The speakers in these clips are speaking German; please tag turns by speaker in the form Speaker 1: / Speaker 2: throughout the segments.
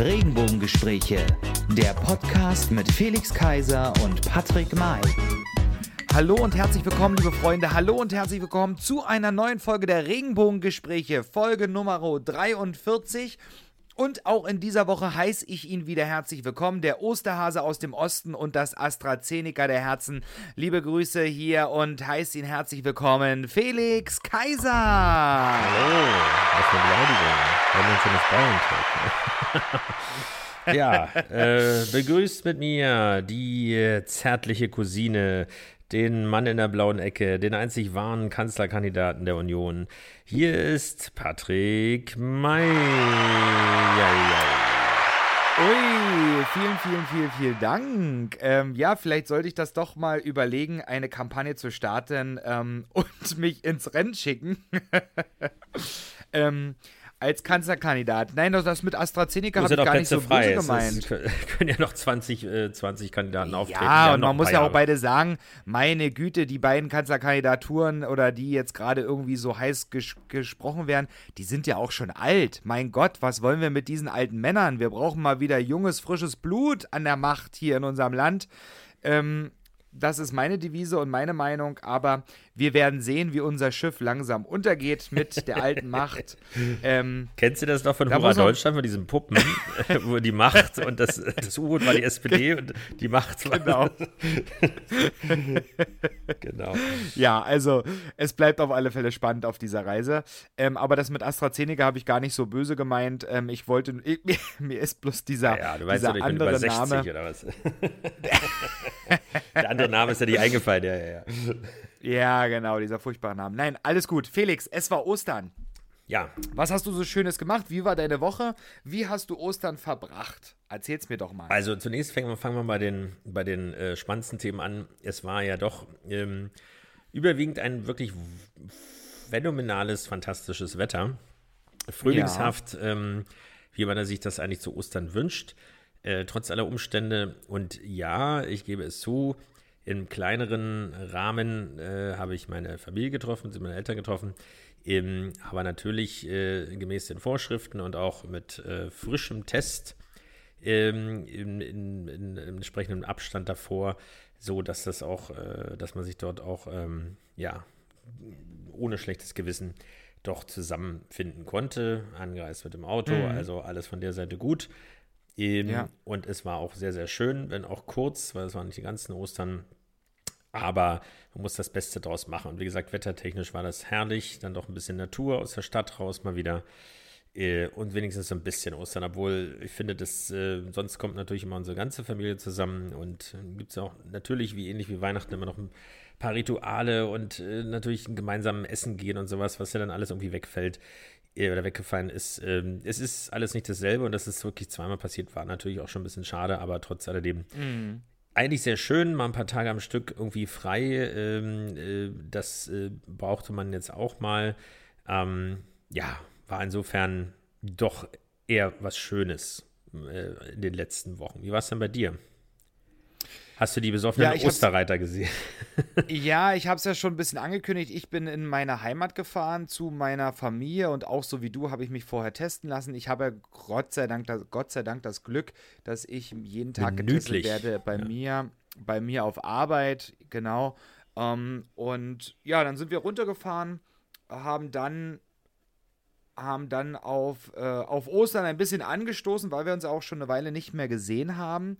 Speaker 1: Regenbogengespräche, der Podcast mit Felix Kaiser und Patrick May.
Speaker 2: Hallo und herzlich willkommen, liebe Freunde. Hallo und herzlich willkommen zu einer neuen Folge der Regenbogengespräche, Folge Nummer 43. Und auch in dieser Woche heiße ich ihn wieder herzlich willkommen, der Osterhase aus dem Osten und das AstraZeneca der Herzen. Liebe Grüße hier und heiße ihn herzlich willkommen, Felix Kaiser.
Speaker 3: Hallo, was für Beleidigung. Wenn das Bayern Ja, äh, begrüßt mit mir die zärtliche Cousine, den Mann in der blauen Ecke, den einzig wahren Kanzlerkandidaten der Union. Hier ist Patrick May.
Speaker 2: Ui, vielen, vielen, vielen, vielen Dank. Ähm, ja, vielleicht sollte ich das doch mal überlegen, eine Kampagne zu starten ähm, und mich ins Rennen schicken. ähm, als Kanzlerkandidat. Nein, das mit AstraZeneca habe ich gar Plätze nicht so frei. böse gemeint. Es
Speaker 3: können ja noch 20, äh, 20 Kandidaten auftreten.
Speaker 2: Ja, und man muss ja auch beide sagen, meine Güte, die beiden Kanzlerkandidaturen oder die jetzt gerade irgendwie so heiß ges gesprochen werden, die sind ja auch schon alt. Mein Gott, was wollen wir mit diesen alten Männern? Wir brauchen mal wieder junges, frisches Blut an der Macht hier in unserem Land. Ähm, das ist meine Devise und meine Meinung, aber wir werden sehen, wie unser Schiff langsam untergeht mit der alten Macht.
Speaker 3: Ähm, Kennst du das noch von da Hurra Deutschland, von diesen Puppen, wo die Macht und das, das U-Boot war die SPD und die Macht war.
Speaker 2: Genau. genau. Ja, also es bleibt auf alle Fälle spannend auf dieser Reise. Ähm, aber das mit AstraZeneca habe ich gar nicht so böse gemeint. Ähm, ich wollte, ich, mir, mir, ist bloß dieser, ja, du weißt dieser doch, ich andere bin über 60 Name. oder was?
Speaker 3: der andere Name ist ja nicht eingefallen, ja, ja, ja.
Speaker 2: Ja, genau, dieser furchtbare Name. Nein, alles gut. Felix, es war Ostern.
Speaker 3: Ja.
Speaker 2: Was hast du so Schönes gemacht? Wie war deine Woche? Wie hast du Ostern verbracht? Erzähl's mir doch mal.
Speaker 3: Also zunächst fangen wir, fangen wir bei den, bei den äh, spannendsten Themen an. Es war ja doch ähm, überwiegend ein wirklich phänomenales, fantastisches Wetter. Frühlingshaft, ja. ähm, wie man sich das eigentlich zu Ostern wünscht. Äh, trotz aller Umstände. Und ja, ich gebe es zu, im kleineren Rahmen äh, habe ich meine Familie getroffen, sind meine Eltern getroffen, ähm, aber natürlich äh, gemäß den Vorschriften und auch mit äh, frischem Test ähm, in, in, in, in, entsprechendem Abstand davor, so dass das auch, äh, dass man sich dort auch ähm, ja ohne schlechtes Gewissen doch zusammenfinden konnte. Angereist mit dem Auto, mhm. also alles von der Seite gut. Ähm, ja. Und es war auch sehr, sehr schön, wenn auch kurz, weil es waren nicht die ganzen Ostern. Aber man muss das Beste draus machen. Und wie gesagt, wettertechnisch war das herrlich. Dann doch ein bisschen Natur aus der Stadt raus mal wieder. Äh, und wenigstens so ein bisschen Ostern, obwohl ich finde, dass äh, sonst kommt natürlich immer unsere ganze Familie zusammen und äh, gibt es auch natürlich, wie ähnlich wie Weihnachten, immer noch ein paar Rituale und äh, natürlich ein gemeinsames Essen gehen und sowas, was ja dann alles irgendwie wegfällt oder weggefallen ist. Ähm, es ist alles nicht dasselbe und dass es wirklich zweimal passiert war, natürlich auch schon ein bisschen schade, aber trotz alledem mhm. Eigentlich sehr schön, mal ein paar Tage am Stück irgendwie frei. Ähm, äh, das äh, brauchte man jetzt auch mal. Ähm, ja, war insofern doch eher was Schönes äh, in den letzten Wochen. Wie war es denn bei dir? Hast du die besoffenen ja, Osterreiter gesehen?
Speaker 2: ja, ich habe es ja schon ein bisschen angekündigt. Ich bin in meine Heimat gefahren zu meiner Familie und auch so wie du habe ich mich vorher testen lassen. Ich habe Gott sei Dank das, Gott sei Dank das Glück, dass ich jeden Tag
Speaker 3: Minütlich.
Speaker 2: getestet werde bei ja. mir, bei mir auf Arbeit, genau. Ähm, und ja, dann sind wir runtergefahren, haben dann haben dann auf, äh, auf Ostern ein bisschen angestoßen, weil wir uns auch schon eine Weile nicht mehr gesehen haben.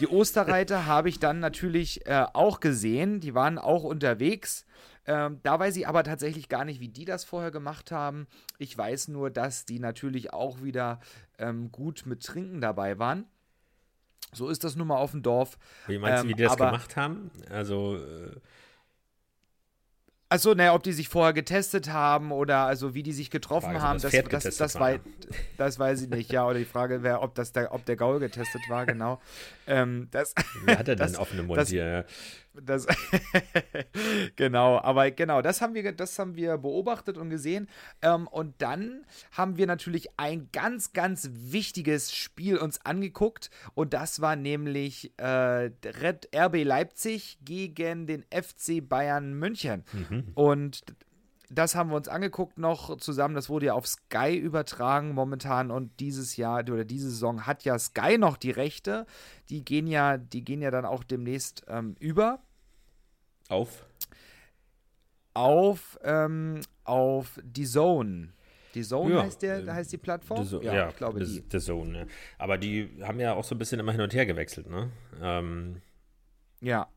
Speaker 2: Die Osterreiter habe ich dann natürlich äh, auch gesehen, die waren auch unterwegs. Ähm, da weiß ich aber tatsächlich gar nicht, wie die das vorher gemacht haben. Ich weiß nur, dass die natürlich auch wieder ähm, gut mit Trinken dabei waren. So ist das nun mal auf dem Dorf.
Speaker 3: Wie meinst du, wie die das ähm, gemacht haben? Also. Äh
Speaker 2: Achso, naja, ob die sich vorher getestet haben oder also wie die sich getroffen Frage, haben, das, das, das, das, war, das weiß ich nicht, ja. Oder die Frage wäre, ob das der, ob der Gaul getestet war, genau. ähm, das,
Speaker 3: Wie hat er denn offene Mund hier?
Speaker 2: Das, genau, aber genau, das haben wir, das haben wir beobachtet und gesehen. Ähm, und dann haben wir natürlich ein ganz, ganz wichtiges Spiel uns angeguckt. Und das war nämlich äh, Red RB Leipzig gegen den FC Bayern München. Mhm. Und das haben wir uns angeguckt noch zusammen. Das wurde ja auf Sky übertragen momentan und dieses Jahr oder diese Saison hat ja Sky noch die Rechte. Die gehen ja, die gehen ja dann auch demnächst ähm, über.
Speaker 3: Auf?
Speaker 2: Auf, ähm, auf die Zone. Die Zone ja, heißt, der, heißt die Plattform?
Speaker 3: So ja, ja, ich glaube die. The Zone, ja. Aber die haben ja auch so ein bisschen immer hin und her gewechselt, ne? Ähm,
Speaker 2: ja.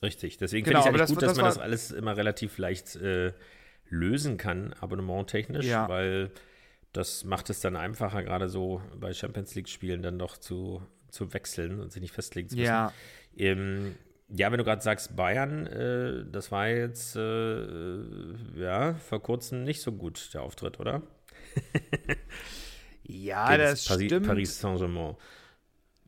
Speaker 3: Richtig. Deswegen genau, finde ich es gut, das, dass man das alles immer relativ leicht äh, lösen kann, abonnementtechnisch, ja. weil das macht es dann einfacher, gerade so bei Champions League-Spielen dann doch zu, zu wechseln und sich nicht festlegen zu müssen.
Speaker 2: Ja.
Speaker 3: Ähm, ja, wenn du gerade sagst Bayern, äh, das war jetzt äh, ja vor kurzem nicht so gut der Auftritt, oder?
Speaker 2: ja, das
Speaker 3: Paris,
Speaker 2: stimmt.
Speaker 3: Paris Saint-Germain.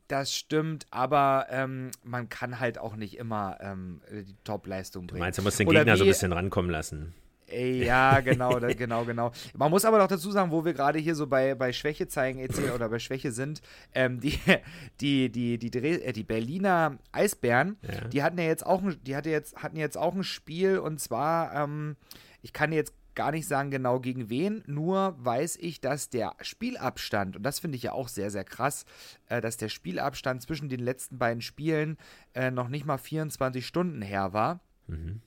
Speaker 2: Das stimmt, aber ähm, man kann halt auch nicht immer ähm, die Top-Leistung bringen.
Speaker 3: Du meinst, du musst den Gegner so ein bisschen rankommen lassen.
Speaker 2: Ja, genau, genau, genau. Man muss aber noch dazu sagen, wo wir gerade hier so bei, bei Schwäche zeigen etc. oder bei Schwäche sind, ähm, die, die, die, die, äh, die Berliner Eisbären, ja. die hatten ja jetzt auch ein, die hatte jetzt, hatten jetzt auch ein Spiel und zwar, ähm, ich kann jetzt gar nicht sagen genau gegen wen, nur weiß ich, dass der Spielabstand, und das finde ich ja auch sehr, sehr krass, äh, dass der Spielabstand zwischen den letzten beiden Spielen äh, noch nicht mal 24 Stunden her war. Mhm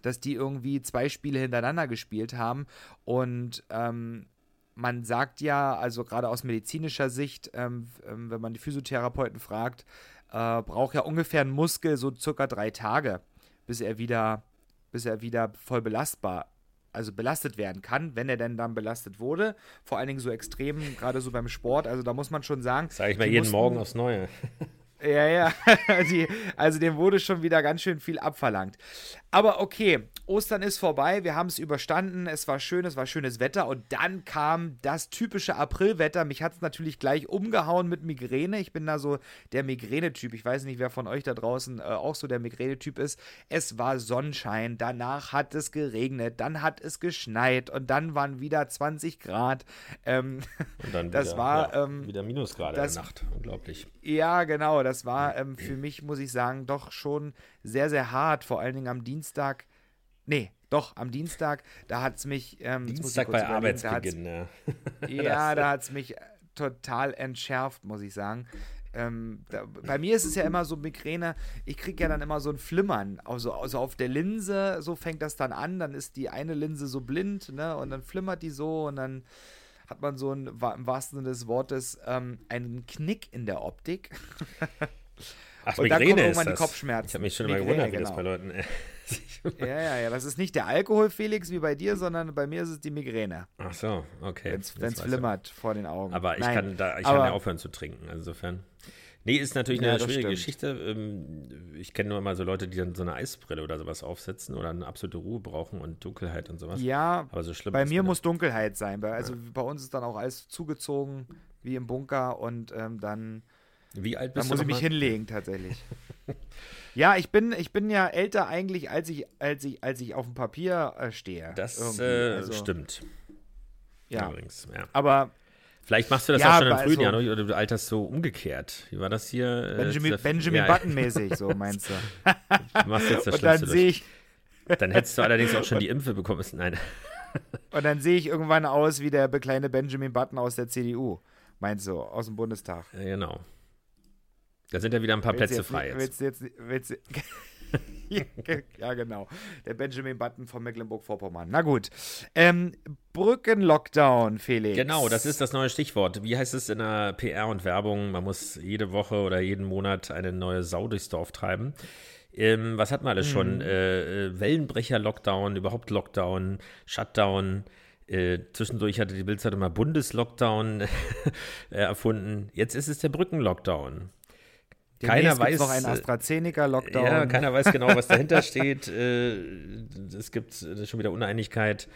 Speaker 2: dass die irgendwie zwei Spiele hintereinander gespielt haben. Und ähm, man sagt ja, also gerade aus medizinischer Sicht, ähm, ähm, wenn man die Physiotherapeuten fragt, äh, braucht ja ungefähr ein Muskel so circa drei Tage, bis er wieder, bis er wieder voll belastbar also belastet werden kann, wenn er denn dann belastet wurde. Vor allen Dingen so extrem, gerade so beim Sport. Also da muss man schon sagen.
Speaker 3: Sag ich mal jeden mussten, Morgen aufs Neue.
Speaker 2: Ja, ja. Die, also dem wurde schon wieder ganz schön viel abverlangt. Aber okay, Ostern ist vorbei, wir haben es überstanden, es war schön, es war schönes Wetter und dann kam das typische Aprilwetter. Mich hat es natürlich gleich umgehauen mit Migräne. Ich bin da so der Migräne-Typ. Ich weiß nicht, wer von euch da draußen äh, auch so der Migräne-Typ ist. Es war Sonnenschein, danach hat es geregnet, dann hat es geschneit und dann waren wieder 20 Grad. Ähm,
Speaker 3: und dann
Speaker 2: das
Speaker 3: wieder,
Speaker 2: war
Speaker 3: ja,
Speaker 2: ähm,
Speaker 3: wieder Minusgrade
Speaker 2: das,
Speaker 3: in der Nacht. Unglaublich.
Speaker 2: Ja, genau. Das war ähm, für mich, muss ich sagen, doch schon sehr, sehr hart. Vor allen Dingen am Dienstag. Nee, doch, am Dienstag, da hat es mich. Ähm,
Speaker 3: Dienstag bei Arbeitsbeginn,
Speaker 2: ja. ja, da hat es mich total entschärft, muss ich sagen. Ähm, da, bei mir ist es ja immer so Migräne, ich kriege ja dann immer so ein Flimmern. Also, also auf der Linse, so fängt das dann an, dann ist die eine Linse so blind, ne? Und dann flimmert die so und dann hat man so ein, im wahrsten Sinne des Wortes ähm, einen Knick in der Optik.
Speaker 3: Ach, und Migräne dann kommen irgendwann
Speaker 2: die Kopfschmerzen.
Speaker 3: Ich habe mich schon immer gewundert, wie das bei Leuten
Speaker 2: ja, ja, ja. Das ist nicht der Alkohol, Felix, wie bei dir, sondern bei mir ist es die Migräne.
Speaker 3: Ach so, okay.
Speaker 2: Wenn es flimmert ich. vor den Augen.
Speaker 3: Aber ich, kann, da, ich aber, kann ja aufhören zu trinken, insofern. Nee, ist natürlich eine ja, schwierige stimmt. Geschichte. Ähm, ich kenne nur immer so Leute, die dann so eine Eisbrille oder sowas aufsetzen oder eine absolute Ruhe brauchen und Dunkelheit und sowas.
Speaker 2: Ja, aber so schlimm bei mir muss Dunkelheit sein. Also ja. bei uns ist dann auch alles zugezogen wie im Bunker und ähm, dann,
Speaker 3: wie alt bist
Speaker 2: dann muss ich mich hinlegen tatsächlich. ja, ich bin, ich bin ja älter eigentlich, als ich, als ich, als ich auf dem Papier äh, stehe.
Speaker 3: Das äh, also, stimmt.
Speaker 2: Ja. Übrigens, ja. Aber
Speaker 3: Vielleicht machst du das ja, auch schon im frühen also, Jahr, oder du alterst so umgekehrt. Wie war das hier?
Speaker 2: Äh, Benjamin, Benjamin ja. Button-mäßig, so meinst du.
Speaker 3: du machst jetzt das
Speaker 2: Und dann sehe ich.
Speaker 3: Dann hättest du allerdings auch schon die Impfe bekommen müssen. Nein.
Speaker 2: Und dann sehe ich irgendwann aus wie der kleine Benjamin Button aus der CDU. Meinst du, aus dem Bundestag?
Speaker 3: Ja, genau. Da sind ja wieder ein paar willst Plätze
Speaker 2: jetzt,
Speaker 3: frei
Speaker 2: jetzt. Willst, jetzt, willst, ja, genau. Der Benjamin Button von Mecklenburg-Vorpommern. Na gut. Ähm, Brückenlockdown, Felix.
Speaker 3: Genau, das ist das neue Stichwort. Wie heißt es in der PR und Werbung? Man muss jede Woche oder jeden Monat eine neue Sau durchs Dorf treiben. Ähm, was hat man alles schon? Mhm. Äh, äh, Wellenbrecher-Lockdown, überhaupt Lockdown, Shutdown. Äh, zwischendurch hatte die Bildzeitung mal Bundeslockdown erfunden. Jetzt ist es der Brückenlockdown. Keiner weiß
Speaker 2: noch einen äh, AstraZeneca-Lockdown.
Speaker 3: Ja, keiner weiß genau, was dahinter steht. Äh, es gibt schon wieder Uneinigkeit.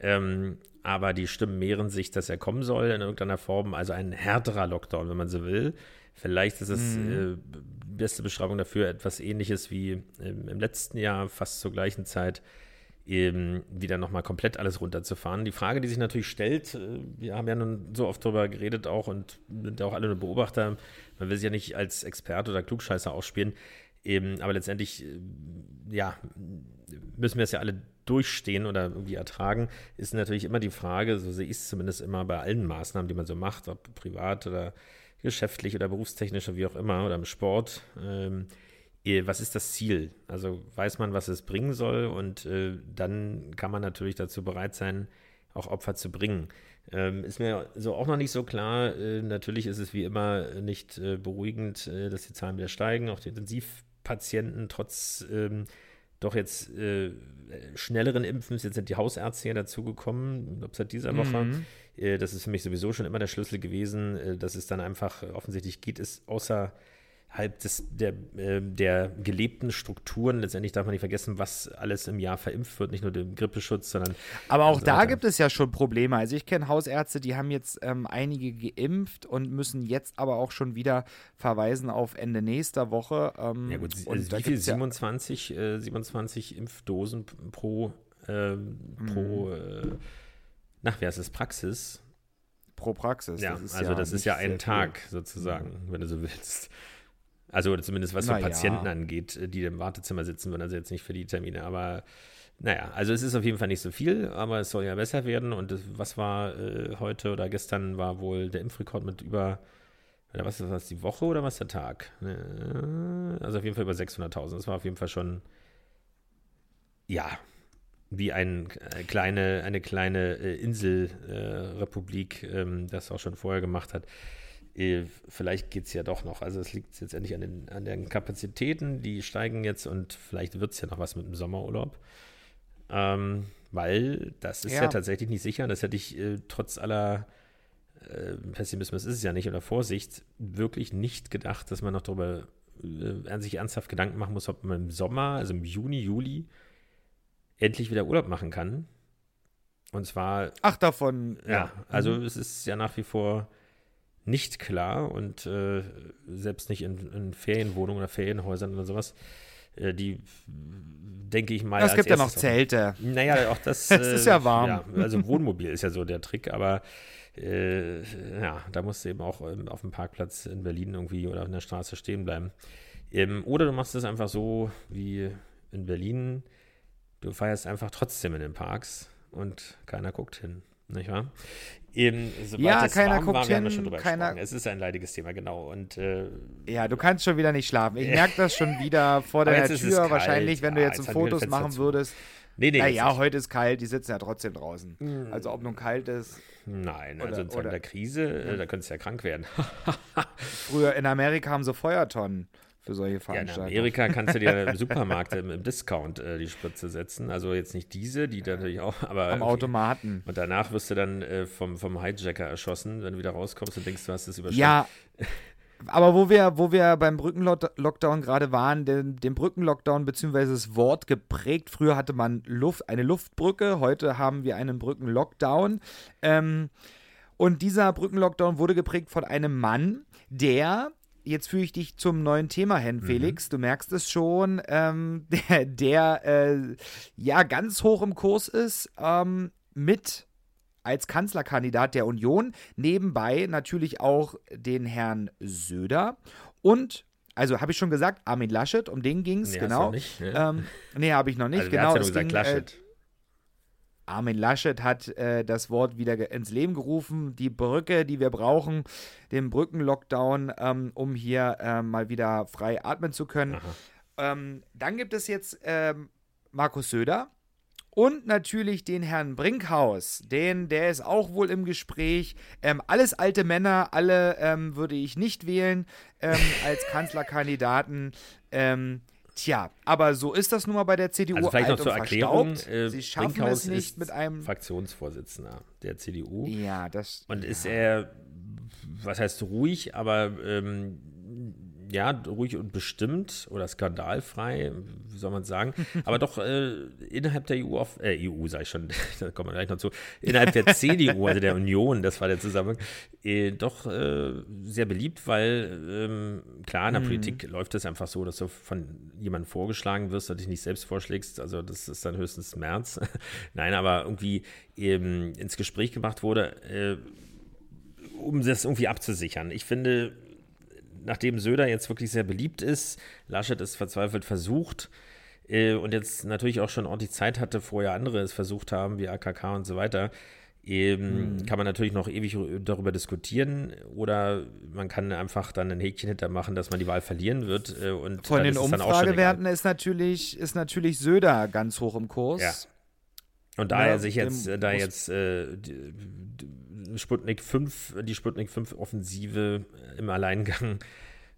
Speaker 3: Ähm, aber die Stimmen mehren sich, dass er kommen soll in irgendeiner Form. Also ein härterer Lockdown, wenn man so will. Vielleicht ist es mhm. äh, beste Beschreibung dafür etwas ähnliches wie im, im letzten Jahr, fast zur gleichen Zeit, eben wieder nochmal komplett alles runterzufahren. Die Frage, die sich natürlich stellt, äh, wir haben ja nun so oft darüber geredet auch und sind auch alle nur Beobachter, man will sich ja nicht als Experte oder Klugscheißer ausspielen, eben, aber letztendlich, äh, ja, müssen wir es ja alle durchstehen oder irgendwie ertragen, ist natürlich immer die Frage, so sehe ich es zumindest immer bei allen Maßnahmen, die man so macht, ob privat oder geschäftlich oder berufstechnisch oder wie auch immer oder im Sport. Ähm, was ist das Ziel? Also weiß man, was es bringen soll und äh, dann kann man natürlich dazu bereit sein, auch Opfer zu bringen. Ähm, ist mir so auch noch nicht so klar. Äh, natürlich ist es wie immer nicht äh, beruhigend, äh, dass die Zahlen wieder steigen. Auch die Intensivpatienten trotz ähm, doch jetzt äh, schnelleren Impfens, jetzt sind die Hausärzte ja dazugekommen, ob seit dieser Woche. Mhm. Äh, das ist für mich sowieso schon immer der Schlüssel gewesen, äh, dass es dann einfach offensichtlich geht, ist außer halb des, der, äh, der gelebten Strukturen. Letztendlich darf man nicht vergessen, was alles im Jahr verimpft wird, nicht nur den Grippeschutz, sondern.
Speaker 2: Aber auch da gibt es ja schon Probleme. Also ich kenne Hausärzte, die haben jetzt ähm, einige geimpft und müssen jetzt aber auch schon wieder verweisen auf Ende nächster Woche. Ähm,
Speaker 3: ja gut, also wie viel? 27, ja äh, 27 Impfdosen pro, äh, pro mhm. nach, wer ist es, Praxis?
Speaker 2: Pro Praxis.
Speaker 3: Ja, das also ja das ist ja ein Tag viel. sozusagen, mhm. wenn du so willst. Also zumindest was für Patienten ja. angeht, äh, die im Wartezimmer sitzen würden, also jetzt nicht für die Termine, aber naja, also es ist auf jeden Fall nicht so viel, aber es soll ja besser werden. Und das, was war äh, heute oder gestern war wohl der Impfrekord mit über, oder was ist das, die Woche oder was der Tag? Äh, also auf jeden Fall über 600.000. Das war auf jeden Fall schon, ja, wie ein, äh, kleine, eine kleine äh, Inselrepublik ähm, das auch schon vorher gemacht hat. Äh, vielleicht geht es ja doch noch. Also es liegt jetzt endlich an den, an den Kapazitäten, die steigen jetzt und vielleicht wird es ja noch was mit dem Sommerurlaub. Ähm, weil das ist ja. ja. tatsächlich nicht sicher. Das hätte ich äh, trotz aller äh, Pessimismus ist es ja nicht oder Vorsicht wirklich nicht gedacht, dass man noch darüber äh, sich ernsthaft Gedanken machen muss, ob man im Sommer, also im Juni, Juli, endlich wieder Urlaub machen kann. Und zwar.
Speaker 2: Ach, davon.
Speaker 3: Ja, ja. also mhm. es ist ja nach wie vor nicht klar und äh, selbst nicht in, in, Ferienwohnungen oder Ferienhäusern oder sowas. Äh, die denke ich mal.
Speaker 2: Es gibt ja noch Zelte.
Speaker 3: Auch, naja, auch das.
Speaker 2: es ist ja äh, warm.
Speaker 3: Ja, also Wohnmobil ist ja so der Trick, aber äh, ja, da musst du eben auch ähm, auf dem Parkplatz in Berlin irgendwie oder auf der Straße stehen bleiben. Ähm, oder du machst es einfach so wie in Berlin. Du feierst einfach trotzdem in den Parks und keiner guckt hin. Nicht wahr?
Speaker 2: Eben, ja, keiner guckt war, hin,
Speaker 3: keiner. Es ist ein leidiges Thema, genau. Und, äh,
Speaker 2: ja, du kannst schon wieder nicht schlafen. Ich merke das schon wieder vor der Tür. Wahrscheinlich, wenn du jetzt, jetzt Fotos machen dazu. würdest. Nee, nee. Naja, heute ist kalt, die sitzen ja trotzdem draußen. Mhm. Also, ob nun kalt ist.
Speaker 3: Nein, oder, also in Zeiten der Krise, äh, da könntest du ja krank werden.
Speaker 2: Früher in Amerika haben sie Feuertonnen für solche
Speaker 3: Veranstaltungen. Ja, in Amerika kannst du dir im Supermarkt im, im Discount äh, die Spritze setzen. Also jetzt nicht diese, die natürlich auch, aber.
Speaker 2: Am Automaten.
Speaker 3: Und danach wirst du dann äh, vom, vom Hijacker erschossen, wenn du wieder rauskommst und denkst, du hast es überschritten.
Speaker 2: Ja. Aber wo wir, wo wir beim Brückenlockdown gerade waren, den, den Brückenlockdown bzw. das Wort geprägt. Früher hatte man Luft, eine Luftbrücke, heute haben wir einen Brückenlockdown. Ähm, und dieser Brückenlockdown wurde geprägt von einem Mann, der jetzt führe ich dich zum neuen Thema hin, mhm. Felix. Mhm. Du merkst es schon, ähm, der, der äh, ja ganz hoch im Kurs ist ähm, mit als Kanzlerkandidat der Union. Nebenbei natürlich auch den Herrn Söder und also habe ich schon gesagt, Armin Laschet, um den ging es, nee, genau. Nicht, ne? ähm, nee, habe ich noch nicht, also, genau. Ja gesagt, ging, Laschet. Äh, Armin Laschet hat äh, das Wort wieder ins Leben gerufen. Die Brücke, die wir brauchen, den Brückenlockdown, ähm, um hier äh, mal wieder frei atmen zu können. Ähm, dann gibt es jetzt ähm, Markus Söder und natürlich den Herrn Brinkhaus. Den, der ist auch wohl im Gespräch. Ähm, alles alte Männer, alle ähm, würde ich nicht wählen ähm, als Kanzlerkandidaten. Ähm, Tja, aber so ist das nun mal bei der CDU.
Speaker 3: Also vielleicht noch zur Erklärung, äh,
Speaker 2: Sie schaffen Brinkhaus es nicht mit einem
Speaker 3: Fraktionsvorsitzender der CDU.
Speaker 2: Ja, das.
Speaker 3: Und
Speaker 2: ja.
Speaker 3: ist er, was heißt ruhig, aber ähm, ja, ruhig und bestimmt oder skandalfrei, wie soll man sagen, aber doch äh, innerhalb der EU, auf, äh, EU sage ich schon, da kommen wir gleich noch zu, innerhalb der CDU, also der Union, das war der Zusammenhang, äh, doch äh, sehr beliebt, weil ähm, klar, in der mhm. Politik läuft es einfach so, dass du von jemandem vorgeschlagen wirst und dich nicht selbst vorschlägst, also das ist dann höchstens März. Nein, aber irgendwie eben ins Gespräch gebracht wurde, äh, um das irgendwie abzusichern. Ich finde, nachdem Söder jetzt wirklich sehr beliebt ist, Laschet es verzweifelt versucht, äh, und jetzt natürlich auch schon ordentlich Zeit hatte, vorher andere es versucht haben, wie AKK und so weiter, ähm, mhm. kann man natürlich noch ewig darüber diskutieren oder man kann einfach dann ein Häkchen hintermachen, dass man die Wahl verlieren wird. Äh, und
Speaker 2: Von den Umfragewerten ist natürlich, ist natürlich Söder ganz hoch im Kurs. Ja.
Speaker 3: Und da er sich jetzt, da jetzt äh, Sputnik 5, die Sputnik 5 Offensive im Alleingang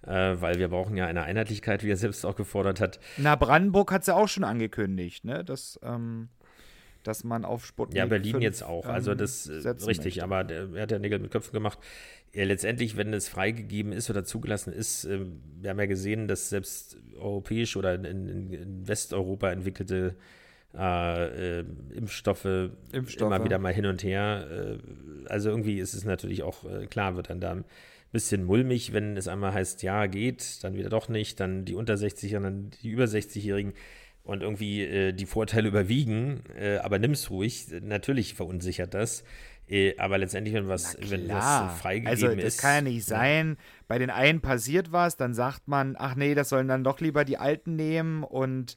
Speaker 3: äh, weil wir brauchen ja eine Einheitlichkeit, wie er selbst auch gefordert hat.
Speaker 2: Na, Brandenburg hat es ja auch schon angekündigt, ne? Dass, ähm, dass man auf Sputnik.
Speaker 3: Ja, Berlin 5, jetzt auch. Also ähm, das äh, richtig, möchte. aber der, er hat ja Nägel mit Köpfen gemacht. Ja, letztendlich, wenn es freigegeben ist oder zugelassen ist, äh, wir haben ja gesehen, dass selbst europäisch oder in, in, in Westeuropa entwickelte äh, äh, Impfstoffe, Impfstoffe, immer wieder mal hin und her. Äh, also irgendwie ist es natürlich auch äh, klar, wird dann da bisschen mulmig, wenn es einmal heißt, ja, geht, dann wieder doch nicht, dann die unter 60er, dann die über 60-Jährigen und irgendwie äh, die Vorteile überwiegen, äh, aber nimm's ruhig. Natürlich verunsichert das. Äh, aber letztendlich, wenn was, wenn was freigegeben
Speaker 2: also,
Speaker 3: ist.
Speaker 2: das kann ja nicht sein. Bei den einen passiert was, dann sagt man, ach nee, das sollen dann doch lieber die Alten nehmen und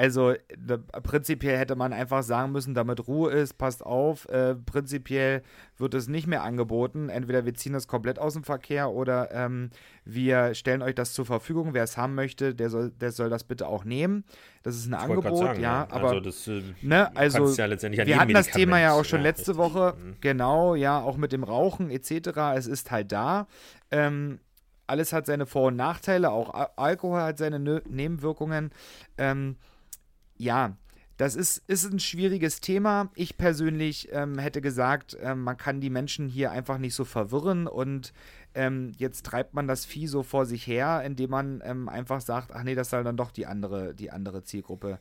Speaker 2: also da, prinzipiell hätte man einfach sagen müssen, damit Ruhe ist, passt auf, äh, prinzipiell wird es nicht mehr angeboten. Entweder wir ziehen das komplett aus dem Verkehr oder ähm, wir stellen euch das zur Verfügung. Wer es haben möchte, der soll, der soll das bitte auch nehmen. Das ist ein ich Angebot, sagen, ja. Aber also, das, äh, ne, also ja wir hatten das Thema ja auch schon ja, letzte richtig. Woche, mhm. genau, ja, auch mit dem Rauchen etc. Es ist halt da. Ähm, alles hat seine Vor- und Nachteile, auch Alkohol hat seine Nö Nebenwirkungen. Ähm, ja, das ist, ist ein schwieriges Thema. Ich persönlich ähm, hätte gesagt, ähm, man kann die Menschen hier einfach nicht so verwirren und ähm, jetzt treibt man das Vieh so vor sich her, indem man ähm, einfach sagt, ach nee, das soll dann doch die andere, die andere Zielgruppe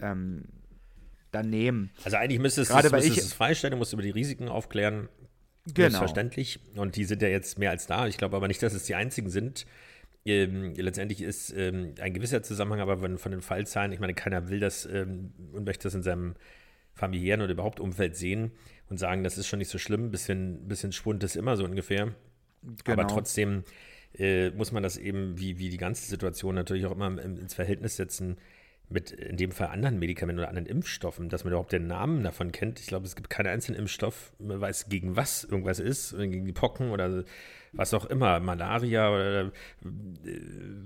Speaker 2: ähm, dann nehmen.
Speaker 3: Also eigentlich müsste es, Gerade, müsste ich, es freistellen, du musst über die Risiken aufklären. Genau. Selbstverständlich. Und die sind ja jetzt mehr als da. Ich glaube aber nicht, dass es die einzigen sind. Ähm, letztendlich ist ähm, ein gewisser Zusammenhang, aber von, von, den Fallzahlen, ich meine, keiner will das ähm, und möchte das in seinem familiären oder überhaupt Umfeld sehen und sagen, das ist schon nicht so schlimm, bisschen, bisschen Schwund ist immer so ungefähr. Genau. Aber trotzdem äh, muss man das eben, wie, wie die ganze Situation natürlich auch immer ins Verhältnis setzen mit in dem Fall anderen Medikamenten oder anderen Impfstoffen, dass man überhaupt den Namen davon kennt. Ich glaube, es gibt keinen einzelnen Impfstoff, man weiß, gegen was irgendwas ist, gegen die Pocken oder was auch immer, Malaria oder äh,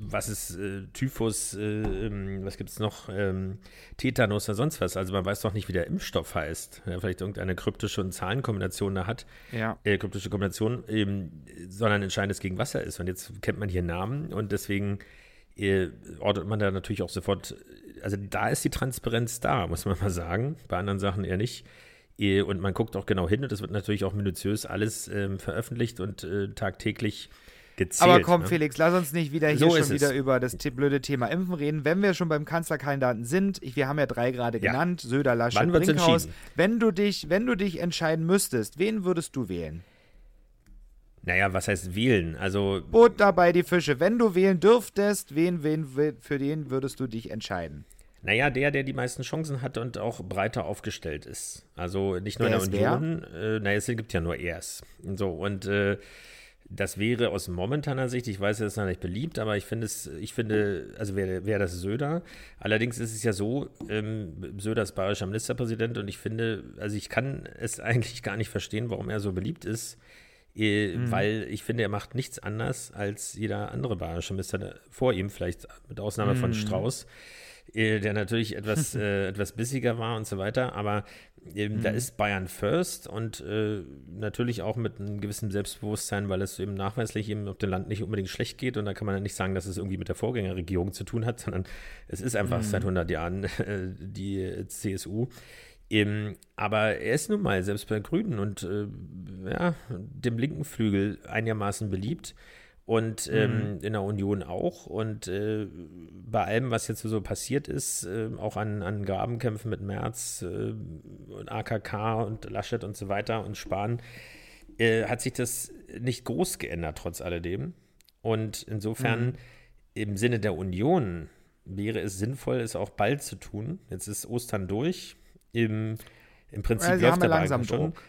Speaker 3: was ist äh, Typhus, äh, ähm, was gibt es noch, ähm, Tetanus oder sonst was. Also man weiß doch nicht, wie der Impfstoff heißt. Ja, vielleicht irgendeine kryptische und Zahlenkombination da hat,
Speaker 2: ja.
Speaker 3: äh, kryptische Kombination, eben, sondern entscheidend ist, gegen was er ist. Und jetzt kennt man hier Namen und deswegen äh, ordnet man da natürlich auch sofort, also da ist die Transparenz da, muss man mal sagen, bei anderen Sachen eher nicht. Und man guckt auch genau hin und es wird natürlich auch minutiös alles ähm, veröffentlicht und äh, tagtäglich gezählt.
Speaker 2: Aber komm, ne? Felix, lass uns nicht wieder hier so schon wieder über das blöde Thema Impfen reden. Wenn wir schon beim Kanzlerkandidaten sind, ich, wir haben ja drei gerade ja. genannt, Söder, Laschet, Wann Brinkhaus. Wenn du, dich, wenn du dich entscheiden müsstest, wen würdest du wählen?
Speaker 3: Naja, was heißt wählen? Also.
Speaker 2: Boot dabei die Fische. Wenn du wählen dürftest, wen, wen, für den würdest du dich entscheiden?
Speaker 3: Naja, der, der die meisten Chancen hat und auch breiter aufgestellt ist. Also nicht nur der in der Union, äh, naja, es gibt ja nur erst. So, und äh, das wäre aus momentaner Sicht, ich weiß, er ist noch nicht beliebt, aber ich finde es, ich finde, also wäre wär das Söder. Allerdings ist es ja so, ähm, Söder ist bayerischer Ministerpräsident und ich finde, also ich kann es eigentlich gar nicht verstehen, warum er so beliebt ist. Äh, mhm. Weil ich finde, er macht nichts anders als jeder andere bayerische Minister vor ihm, vielleicht mit Ausnahme mhm. von Strauß. Äh, der natürlich etwas, äh, etwas bissiger war und so weiter. Aber eben, mhm. da ist Bayern First und äh, natürlich auch mit einem gewissen Selbstbewusstsein, weil es eben nachweislich eben auf dem Land nicht unbedingt schlecht geht. Und da kann man ja nicht sagen, dass es irgendwie mit der Vorgängerregierung zu tun hat, sondern es ist einfach mhm. seit 100 Jahren äh, die CSU. Eben, aber er ist nun mal selbst bei Grünen und äh, ja, dem linken Flügel einigermaßen beliebt und ähm, mhm. in der Union auch. Und äh, bei allem, was jetzt so passiert ist, äh, auch an, an Grabenkämpfen mit Merz äh, und AKK und Laschet und so weiter und Spahn, äh, hat sich das nicht groß geändert, trotz alledem. Und insofern mhm. im Sinne der Union wäre es sinnvoll, es auch bald zu tun. Jetzt ist Ostern durch. Im im Prinzip ja, läuft der langsam schon. Druck.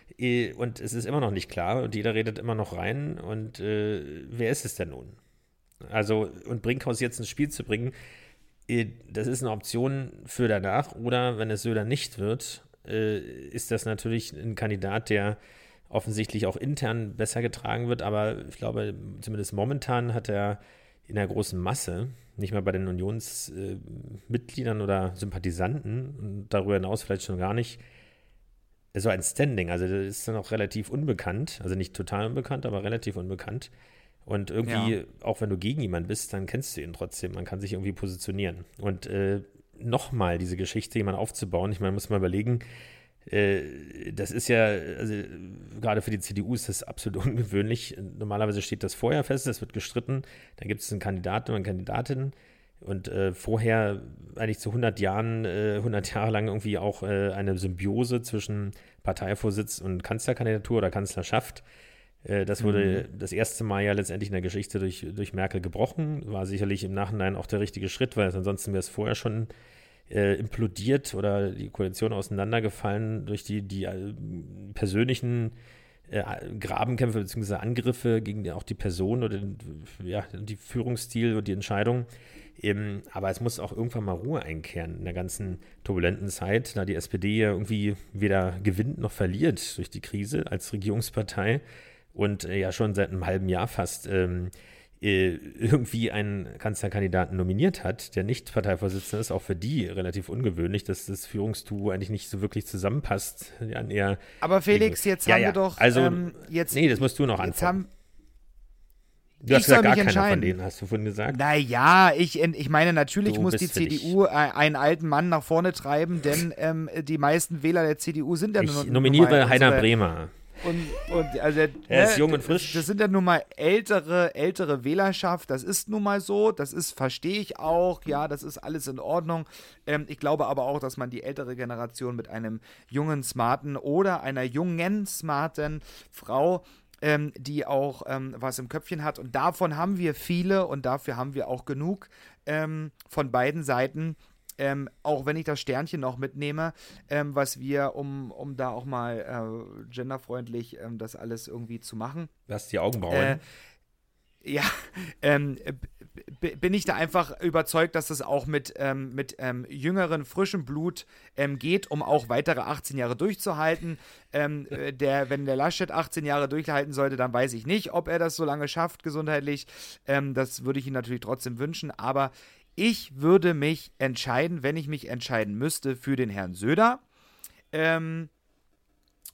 Speaker 3: Und es ist immer noch nicht klar und jeder redet immer noch rein. Und äh, wer ist es denn nun? Also, und Brinkhaus jetzt ins Spiel zu bringen, äh, das ist eine Option für danach. Oder wenn es Söder nicht wird, äh, ist das natürlich ein Kandidat, der offensichtlich auch intern besser getragen wird. Aber ich glaube, zumindest momentan hat er in der großen Masse, nicht mal bei den Unionsmitgliedern äh, oder Sympathisanten und darüber hinaus vielleicht schon gar nicht, so ein Standing. Also das ist dann auch relativ unbekannt, also nicht total unbekannt, aber relativ unbekannt. Und irgendwie, ja. auch wenn du gegen jemanden bist, dann kennst du ihn trotzdem. Man kann sich irgendwie positionieren. Und äh, nochmal diese Geschichte jemand aufzubauen, ich meine, muss mal überlegen, das ist ja, also gerade für die CDU ist das absolut ungewöhnlich. Normalerweise steht das vorher fest, das wird gestritten, dann gibt es einen Kandidaten und eine Kandidatin. Und äh, vorher eigentlich zu 100 Jahren, äh, 100 Jahre lang irgendwie auch äh, eine Symbiose zwischen Parteivorsitz und Kanzlerkandidatur oder Kanzlerschaft. Äh, das wurde mhm. das erste Mal ja letztendlich in der Geschichte durch, durch Merkel gebrochen. War sicherlich im Nachhinein auch der richtige Schritt, weil ansonsten wäre es vorher schon äh, implodiert oder die Koalition auseinandergefallen durch die, die äh, persönlichen äh, Grabenkämpfe bzw. Angriffe gegen auch die Person oder den, ja, die Führungsstil und die Entscheidung. Eben, aber es muss auch irgendwann mal Ruhe einkehren in der ganzen turbulenten Zeit, da die SPD ja irgendwie weder gewinnt noch verliert durch die Krise als Regierungspartei und äh, ja schon seit einem halben Jahr fast ähm, äh, irgendwie einen Kanzlerkandidaten nominiert hat, der nicht Parteivorsitzender ist, auch für die relativ ungewöhnlich, dass das Führungstuo eigentlich nicht so wirklich zusammenpasst.
Speaker 2: Ja, Aber Felix, jetzt ja, haben ja. wir doch
Speaker 3: also, ähm, jetzt. Nee, das musst du noch anfangen. Du hast
Speaker 2: ja
Speaker 3: gar keiner von denen, hast du vorhin gesagt.
Speaker 2: Naja, ich, ich meine, natürlich du muss die CDU einen alten Mann nach vorne treiben, denn ähm, die meisten Wähler der CDU sind ja
Speaker 3: nur Ich nominiere Heiner Bremer.
Speaker 2: Und, und also,
Speaker 3: er ist ne, jung und frisch.
Speaker 2: Das sind ja nun mal ältere, ältere Wählerschaft. Das ist nun mal so. Das ist, verstehe ich auch. Ja, das ist alles in Ordnung. Ähm, ich glaube aber auch, dass man die ältere Generation mit einem jungen, smarten oder einer jungen, smarten Frau ähm, die auch ähm, was im Köpfchen hat. Und davon haben wir viele und dafür haben wir auch genug ähm, von beiden Seiten. Ähm, auch wenn ich das Sternchen noch mitnehme, ähm, was wir, um, um da auch mal äh, genderfreundlich ähm, das alles irgendwie zu machen.
Speaker 3: Lass die Augenbrauen. Äh,
Speaker 2: ja, ähm, bin ich da einfach überzeugt, dass es auch mit, ähm, mit ähm, jüngeren, frischem Blut geht, um auch weitere 18 Jahre durchzuhalten. Äh, der, wenn der Laschet 18 Jahre durchhalten sollte, dann weiß ich nicht, ob er das so lange schafft, gesundheitlich. Das würde ich ihm natürlich trotzdem wünschen, aber ich würde mich entscheiden, wenn ich mich entscheiden müsste, für den Herrn Söder. Ähm,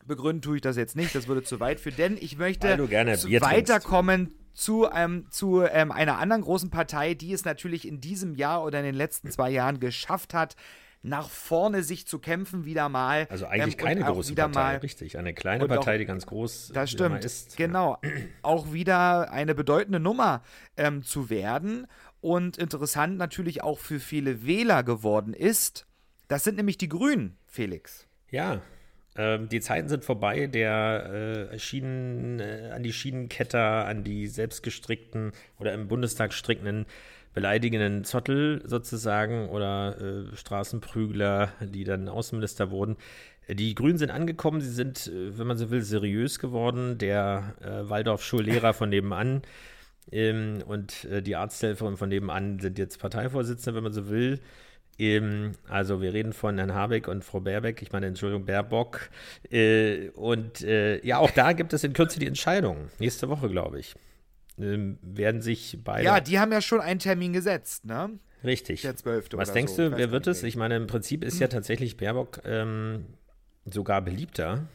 Speaker 2: begründen tue ich das jetzt nicht, das würde zu weit führen, denn ich möchte weiterkommen zu, ähm, zu ähm, einer anderen großen Partei, die es natürlich in diesem Jahr oder in den letzten zwei Jahren geschafft hat, nach vorne sich zu kämpfen, wieder mal.
Speaker 3: Also eigentlich ähm, keine große Partei, mal, richtig. Eine kleine Partei, auch, die ganz groß
Speaker 2: das stimmt, ist. Genau. Ja. Auch wieder eine bedeutende Nummer ähm, zu werden und interessant natürlich auch für viele Wähler geworden ist. Das sind nämlich die Grünen, Felix.
Speaker 3: Ja, ähm, die Zeiten sind vorbei, der äh, Schienen, äh, an die Schienenketter, an die selbstgestrickten oder im Bundestag strickenden beleidigenden Zottel sozusagen oder äh, Straßenprügler, die dann Außenminister wurden. Die Grünen sind angekommen, sie sind, äh, wenn man so will, seriös geworden. Der äh, Waldorf-Schullehrer von nebenan ähm, und äh, die Arzthelferin von nebenan sind jetzt Parteivorsitzende, wenn man so will. Ähm, also wir reden von Herrn Habeck und Frau Baerbeck, ich meine, Entschuldigung, Baerbock. Äh, und äh, ja, auch da gibt es in Kürze die Entscheidung. Nächste Woche, glaube ich. Ähm, werden sich beide.
Speaker 2: Ja, die haben ja schon einen Termin gesetzt, ne?
Speaker 3: Richtig.
Speaker 2: Der 12.
Speaker 3: Was denkst so. du, wer wird es? Ich meine, im Prinzip ist ja tatsächlich Baerbock ähm, sogar beliebter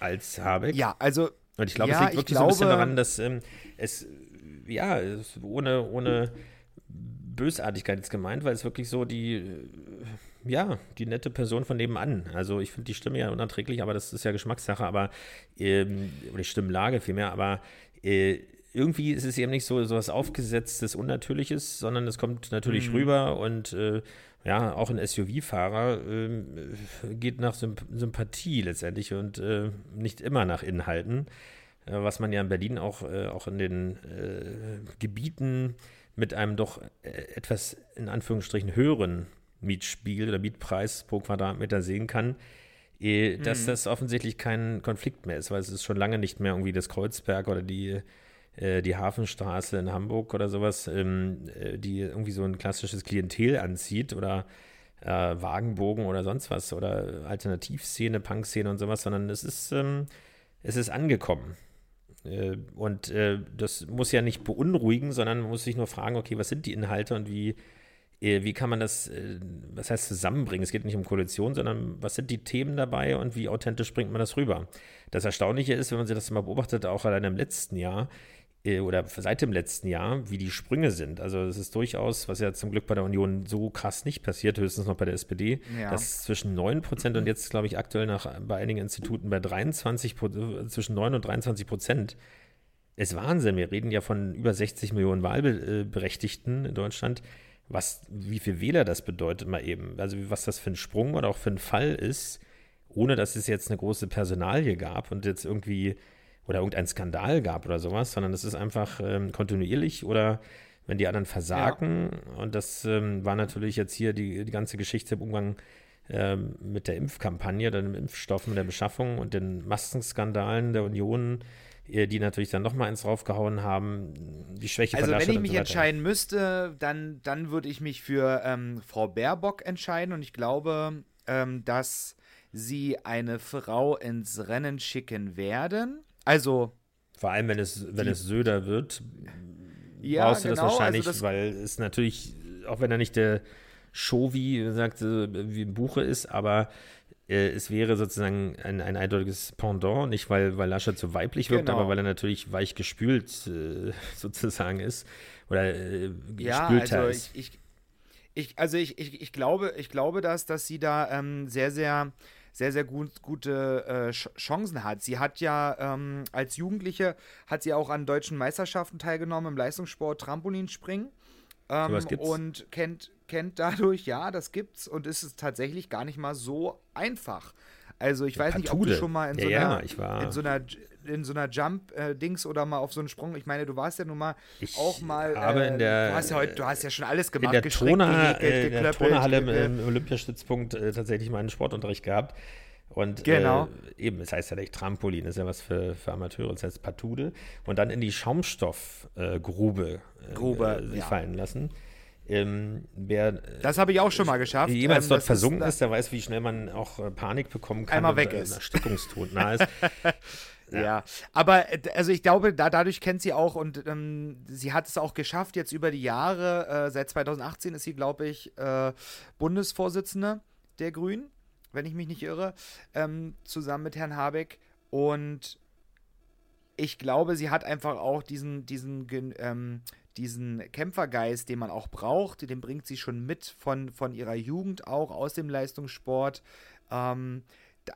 Speaker 3: als Habeck.
Speaker 2: Ja, also
Speaker 3: und ich glaube, ja, es liegt wirklich glaube, so ein bisschen daran, dass ähm, es, ja, es ohne, ohne Bösartigkeit ist gemeint, weil es wirklich so die, äh, ja, die nette Person von nebenan. Also ich finde die Stimme ja unerträglich, aber das ist ja Geschmackssache, aber, ähm, oder die Stimmlage vielmehr, aber äh, irgendwie ist es eben nicht so, so was Aufgesetztes, Unnatürliches, sondern es kommt natürlich mhm. rüber und äh, ja, auch ein SUV-Fahrer äh, geht nach Symp Sympathie letztendlich und äh, nicht immer nach Inhalten, äh, was man ja in Berlin auch, äh, auch in den äh, Gebieten mit einem doch äh, etwas in Anführungsstrichen höheren Mietspiegel oder Mietpreis pro Quadratmeter sehen kann, dass mhm. das offensichtlich kein Konflikt mehr ist, weil es ist schon lange nicht mehr irgendwie das Kreuzberg oder die die Hafenstraße in Hamburg oder sowas, ähm, äh, die irgendwie so ein klassisches Klientel anzieht oder äh, Wagenbogen oder sonst was oder Alternativszene, Punkszene und sowas, sondern es ist, ähm, es ist angekommen. Äh, und äh, das muss ja nicht beunruhigen, sondern man muss sich nur fragen, okay, was sind die Inhalte und wie, äh, wie kann man das, was heißt zusammenbringen? Es geht nicht um Koalition, sondern was sind die Themen dabei und wie authentisch bringt man das rüber? Das Erstaunliche ist, wenn man sich das mal beobachtet, auch allein im letzten Jahr, oder seit dem letzten Jahr, wie die Sprünge sind. Also es ist durchaus, was ja zum Glück bei der Union so krass nicht passiert, höchstens noch bei der SPD, ja. dass zwischen 9 Prozent und jetzt, glaube ich, aktuell nach, bei einigen Instituten bei 23%, zwischen 9 und 23 Prozent ist Wahnsinn. Wir reden ja von über 60 Millionen Wahlberechtigten in Deutschland. Was, wie viel Wähler das bedeutet mal eben. Also was das für ein Sprung oder auch für ein Fall ist, ohne dass es jetzt eine große Personalie gab und jetzt irgendwie oder irgendein Skandal gab oder sowas, sondern es ist einfach ähm, kontinuierlich oder wenn die anderen versagen. Ja. Und das ähm, war natürlich jetzt hier die, die ganze Geschichte im Umgang ähm, mit der Impfkampagne, dann dem Impfstoff, mit der Beschaffung und den Maskenskandalen der Union, äh, die natürlich dann nochmal ins raufgehauen haben, die Schwäche
Speaker 2: Also wenn ich mich so entscheiden müsste, dann, dann würde ich mich für ähm, Frau Baerbock entscheiden und ich glaube, ähm, dass sie eine Frau ins Rennen schicken werden, also.
Speaker 3: Vor allem, wenn es, wenn es Söder wird, ja, brauchst du genau, das wahrscheinlich, also das weil es natürlich, auch wenn er nicht der Show-wie sagt, wie ein Buche ist, aber äh, es wäre sozusagen ein, ein eindeutiges Pendant, nicht weil, weil Laschet so weiblich wirkt, genau. aber weil er natürlich weich gespült äh, sozusagen ist. Oder äh,
Speaker 2: ja, also ist. Ich, ich, ich, also ich, ich, ich glaube, ich glaube, dass, dass sie da ähm, sehr, sehr sehr, sehr gut, gute äh, Chancen hat. Sie hat ja ähm, als Jugendliche, hat sie auch an deutschen Meisterschaften teilgenommen im Leistungssport Trampolinspringen. Ähm, so und kennt, kennt dadurch, ja, das gibt's und ist es tatsächlich gar nicht mal so einfach. Also ich ja, weiß nicht, ob du schon mal in so, ja, einer, ja, in so einer in so einer Jump-Dings oder mal auf so einen Sprung. Ich meine, du warst ja nun mal ich auch mal.
Speaker 3: Aber in der,
Speaker 2: du hast ja heute, du hast ja schon alles gemacht.
Speaker 3: In der, Toner, äh, in der Tonerhalle im, Olympiastützpunkt äh, tatsächlich mal einen Sportunterricht gehabt. Und genau. äh, eben, es heißt ja nicht Trampolin, ist ja was für, für Amateure, das heißt Patude. Und dann in die Schaumstoffgrube äh, Grube, äh, sich ja. fallen lassen. Ähm, wer,
Speaker 2: das habe ich auch schon mal geschafft.
Speaker 3: Jemals ähm, dort versunken ist, ist, der weiß, wie schnell man auch äh, Panik bekommen kann,
Speaker 2: Einmal weg ist.
Speaker 3: Erstickungstod nah ist.
Speaker 2: Ja. ja. aber äh, also ich glaube, da, dadurch kennt sie auch und ähm, sie hat es auch geschafft, jetzt über die Jahre, äh, seit 2018 ist sie, glaube ich, äh, Bundesvorsitzende der Grünen, wenn ich mich nicht irre, ähm, zusammen mit Herrn Habeck. Und ich glaube, sie hat einfach auch diesen, diesen ähm, diesen Kämpfergeist, den man auch braucht, den bringt sie schon mit von, von ihrer Jugend auch aus dem Leistungssport. Ähm,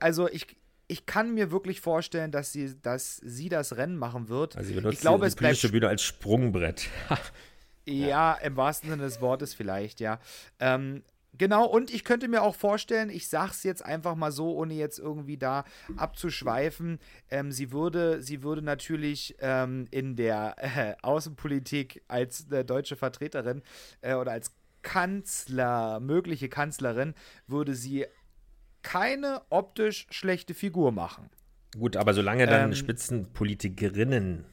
Speaker 2: also ich, ich kann mir wirklich vorstellen, dass sie, dass sie das Rennen machen wird.
Speaker 3: Also sie benutzt ich glaube, die, die es bleibt Bühne als Sprungbrett.
Speaker 2: ja, ja, im wahrsten Sinne des Wortes vielleicht, ja. Ähm, Genau, und ich könnte mir auch vorstellen, ich sag's jetzt einfach mal so, ohne jetzt irgendwie da abzuschweifen, ähm, sie, würde, sie würde natürlich ähm, in der äh, Außenpolitik als äh, deutsche Vertreterin äh, oder als Kanzler, mögliche Kanzlerin, würde sie keine optisch schlechte Figur machen.
Speaker 3: Gut, aber solange dann ähm, Spitzenpolitikerinnen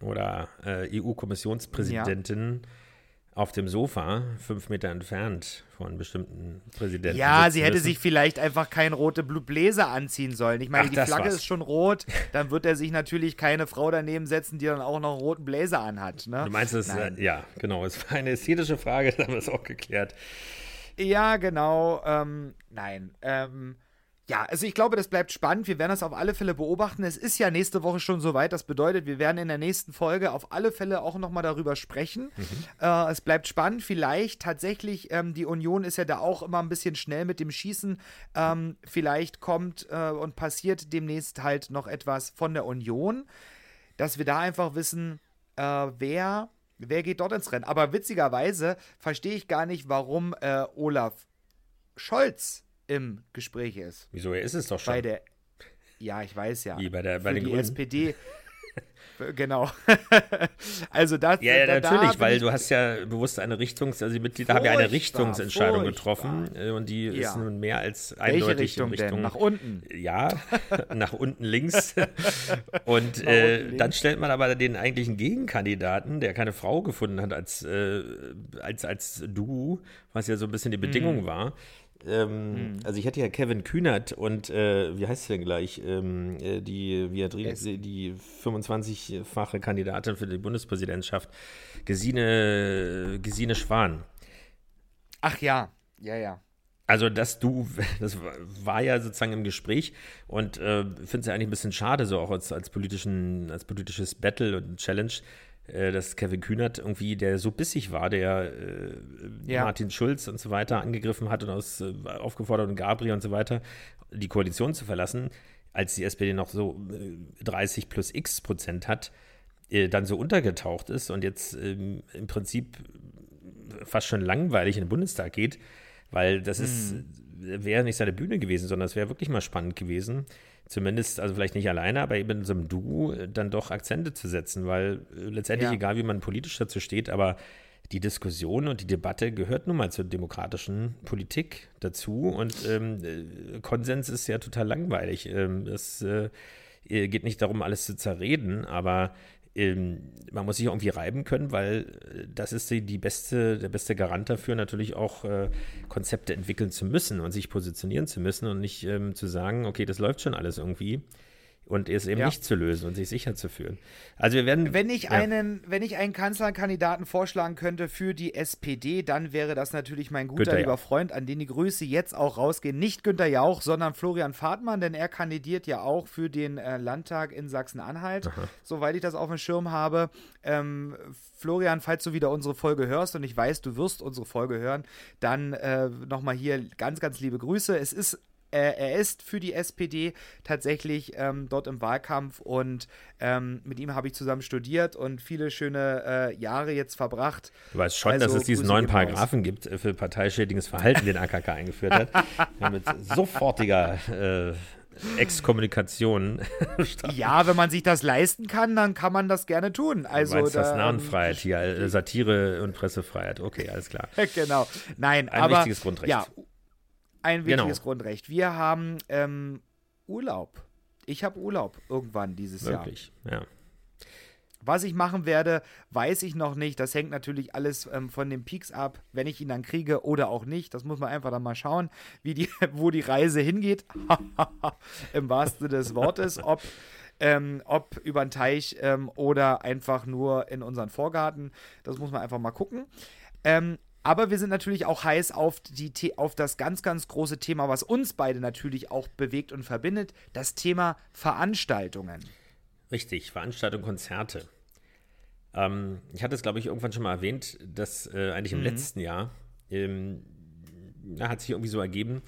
Speaker 3: oder äh, EU-Kommissionspräsidentinnen ja auf dem Sofa, fünf Meter entfernt von bestimmten Präsidenten.
Speaker 2: Ja, sie hätte müssen. sich vielleicht einfach kein rote Bläser anziehen sollen. Ich meine, Ach, die Flagge war's. ist schon rot, dann wird er sich natürlich keine Frau daneben setzen, die dann auch noch einen roten Bläser anhat. Ne?
Speaker 3: Du meinst es, äh, ja, genau. Es war eine ästhetische Frage, da haben wir es auch geklärt.
Speaker 2: Ja, genau. Ähm, nein. Ähm, ja, also ich glaube, das bleibt spannend. Wir werden das auf alle Fälle beobachten. Es ist ja nächste Woche schon soweit. Das bedeutet, wir werden in der nächsten Folge auf alle Fälle auch nochmal darüber sprechen. Mhm. Äh, es bleibt spannend. Vielleicht tatsächlich, ähm, die Union ist ja da auch immer ein bisschen schnell mit dem Schießen. Ähm, vielleicht kommt äh, und passiert demnächst halt noch etwas von der Union, dass wir da einfach wissen, äh, wer, wer geht dort ins Rennen. Aber witzigerweise verstehe ich gar nicht, warum äh, Olaf Scholz im Gespräch ist.
Speaker 3: Wieso? Er ist es doch schon. Bei
Speaker 2: der, ja, ich weiß ja.
Speaker 3: Wie bei, der, bei
Speaker 2: Für den die Grünen? SPD. Genau. also das.
Speaker 3: Ja, ja
Speaker 2: da,
Speaker 3: natürlich,
Speaker 2: da
Speaker 3: weil du hast ja bewusst eine Richtungs-, also die Mitglieder haben ja eine Richtungsentscheidung furchtbar. getroffen äh, und die ja. ist nun mehr als eindeutig
Speaker 2: Welche Richtung in Richtung. Denn? Nach unten.
Speaker 3: Ja, nach unten links. und äh, unten dann stellt man aber den eigentlichen Gegenkandidaten, der keine Frau gefunden hat als, äh, als, als du, was ja so ein bisschen die Bedingung mhm. war. Ähm, hm. Also ich hatte ja Kevin Kühnert und äh, wie heißt sie denn gleich? Ähm, äh, die, wie die, die 25-fache Kandidatin für die Bundespräsidentschaft, Gesine, Gesine Schwan.
Speaker 2: Ach ja, ja, ja.
Speaker 3: Also, dass du, das war ja sozusagen im Gespräch und äh, finde es ja eigentlich ein bisschen schade, so auch als, als, politischen, als politisches Battle und Challenge, dass Kevin Kühnert irgendwie, der so bissig war, der äh, ja. Martin Schulz und so weiter angegriffen hat und aus, äh, aufgefordert und Gabriel und so weiter, die Koalition zu verlassen, als die SPD noch so 30 äh, plus X Prozent hat, äh, dann so untergetaucht ist und jetzt ähm, im Prinzip fast schon langweilig in den Bundestag geht, weil das ist, hm. Wäre nicht seine Bühne gewesen, sondern es wäre wirklich mal spannend gewesen zumindest, also vielleicht nicht alleine, aber eben in so einem Duo äh, dann doch Akzente zu setzen, weil äh, letztendlich, ja. egal wie man politisch dazu steht, aber die Diskussion und die Debatte gehört nun mal zur demokratischen Politik dazu und ähm, äh, Konsens ist ja total langweilig. Ähm, es äh, geht nicht darum, alles zu zerreden, aber ähm, man muss sich irgendwie reiben können, weil äh, das ist die, die beste, der beste Garant dafür, natürlich auch äh, Konzepte entwickeln zu müssen und sich positionieren zu müssen und nicht ähm, zu sagen, okay, das läuft schon alles irgendwie und es eben ja. nicht zu lösen und sich sicher zu fühlen. Also wir werden.
Speaker 2: Wenn ich ja. einen, wenn ich einen Kanzlerkandidaten vorschlagen könnte für die SPD, dann wäre das natürlich mein guter Günther lieber Jauch. Freund, an den die Grüße jetzt auch rausgehen. Nicht Günter Jauch, sondern Florian Fahrtmann, denn er kandidiert ja auch für den äh, Landtag in Sachsen-Anhalt, soweit ich das auf dem Schirm habe. Ähm, Florian, falls du wieder unsere Folge hörst und ich weiß, du wirst unsere Folge hören, dann äh, nochmal hier ganz, ganz liebe Grüße. Es ist er ist für die SPD tatsächlich ähm, dort im Wahlkampf und ähm, mit ihm habe ich zusammen studiert und viele schöne äh, Jahre jetzt verbracht.
Speaker 3: Du weißt schon, also, dass es diesen neuen Paragraphen gibt äh, für parteischädigendes Verhalten, den AKK eingeführt hat. mit sofortiger äh, Exkommunikation.
Speaker 2: ja, wenn man sich das leisten kann, dann kann man das gerne tun. Also
Speaker 3: du meinst da, das Namenfreiheit hier, äh, Satire und Pressefreiheit. Okay, alles klar.
Speaker 2: genau. Nein,
Speaker 3: Ein
Speaker 2: aber
Speaker 3: wichtiges Grundrecht.
Speaker 2: Ja, ein genau. wichtiges genau. Grundrecht. Wir haben ähm, Urlaub. Ich habe Urlaub irgendwann dieses
Speaker 3: Wirklich?
Speaker 2: Jahr.
Speaker 3: ja.
Speaker 2: Was ich machen werde, weiß ich noch nicht. Das hängt natürlich alles ähm, von den Peaks ab, wenn ich ihn dann kriege oder auch nicht. Das muss man einfach dann mal schauen, wie die, wo die Reise hingeht. Im wahrsten des Wortes. Ob, ähm, ob über den Teich ähm, oder einfach nur in unseren Vorgarten. Das muss man einfach mal gucken. Aber wir sind natürlich auch heiß auf, die, auf das ganz, ganz große Thema, was uns beide natürlich auch bewegt und verbindet, das Thema Veranstaltungen.
Speaker 3: Richtig, Veranstaltungen, Konzerte. Ähm, ich hatte es, glaube ich, irgendwann schon mal erwähnt, dass äh, eigentlich im mhm. letzten Jahr ähm, na, hat sich irgendwie so ergeben,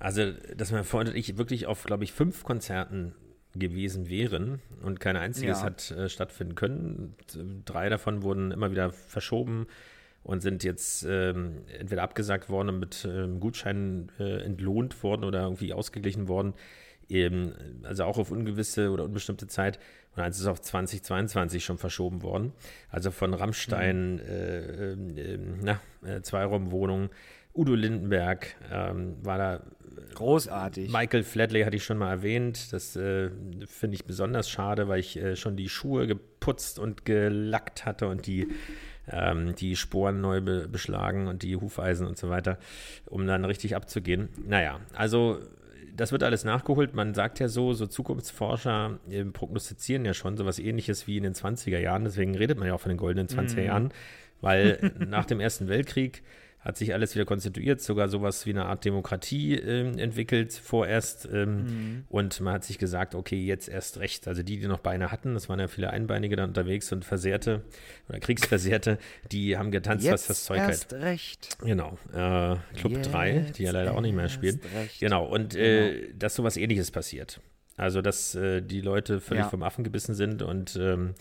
Speaker 3: also, dass mein Freund und ich wirklich auf, glaube ich, fünf Konzerten gewesen wären und kein einziges ja. hat äh, stattfinden können. Drei davon wurden immer wieder verschoben und sind jetzt ähm, entweder abgesagt worden und mit ähm, Gutscheinen äh, entlohnt worden oder irgendwie ausgeglichen worden. Eben, also auch auf ungewisse oder unbestimmte Zeit. Und eins ist auf 2022 schon verschoben worden. Also von Rammstein, mhm. äh, äh, na, äh, Zweiraumwohnung, Udo Lindenberg ähm, war da.
Speaker 2: Großartig.
Speaker 3: Michael Flatley hatte ich schon mal erwähnt. Das äh, finde ich besonders schade, weil ich äh, schon die Schuhe geputzt und gelackt hatte und die ähm, die Sporen neu be beschlagen und die Hufeisen und so weiter, um dann richtig abzugehen. Naja, also das wird alles nachgeholt. Man sagt ja so, so Zukunftsforscher äh, prognostizieren ja schon sowas ähnliches wie in den 20er Jahren. Deswegen redet man ja auch von den goldenen 20er mhm. Jahren, weil nach dem Ersten Weltkrieg hat sich alles wieder konstituiert, sogar sowas wie eine Art Demokratie äh, entwickelt vorerst. Ähm, mhm. Und man hat sich gesagt, okay, jetzt erst recht. Also die, die noch Beine hatten, das waren ja viele Einbeinige da unterwegs und Versehrte oder Kriegsversehrte, die haben getanzt,
Speaker 2: jetzt
Speaker 3: was das Zeug
Speaker 2: erst hat. recht.
Speaker 3: Genau. Äh, Club jetzt 3, die ja leider auch nicht mehr spielen. Recht. Genau. Und äh, genau. dass sowas ähnliches passiert. Also, dass äh, die Leute völlig ja. vom Affen gebissen sind und ähm,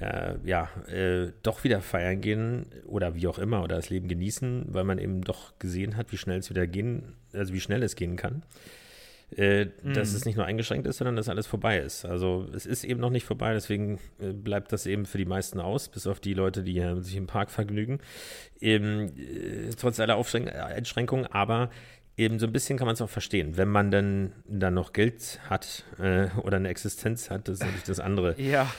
Speaker 3: äh, ja, äh, doch wieder feiern gehen oder wie auch immer oder das Leben genießen, weil man eben doch gesehen hat, wie schnell es wieder gehen, also wie schnell es gehen kann. äh, mhm. dass es nicht nur eingeschränkt ist, sondern dass alles vorbei ist. Also es ist eben noch nicht vorbei, deswegen äh, bleibt das eben für die meisten aus, bis auf die Leute, die sich im Park vergnügen. Eben, äh, trotz aller Aufschränk Einschränkungen, aber eben so ein bisschen kann man es auch verstehen. Wenn man dann, dann noch Geld hat äh, oder eine Existenz hat, das ist natürlich das andere.
Speaker 2: ja.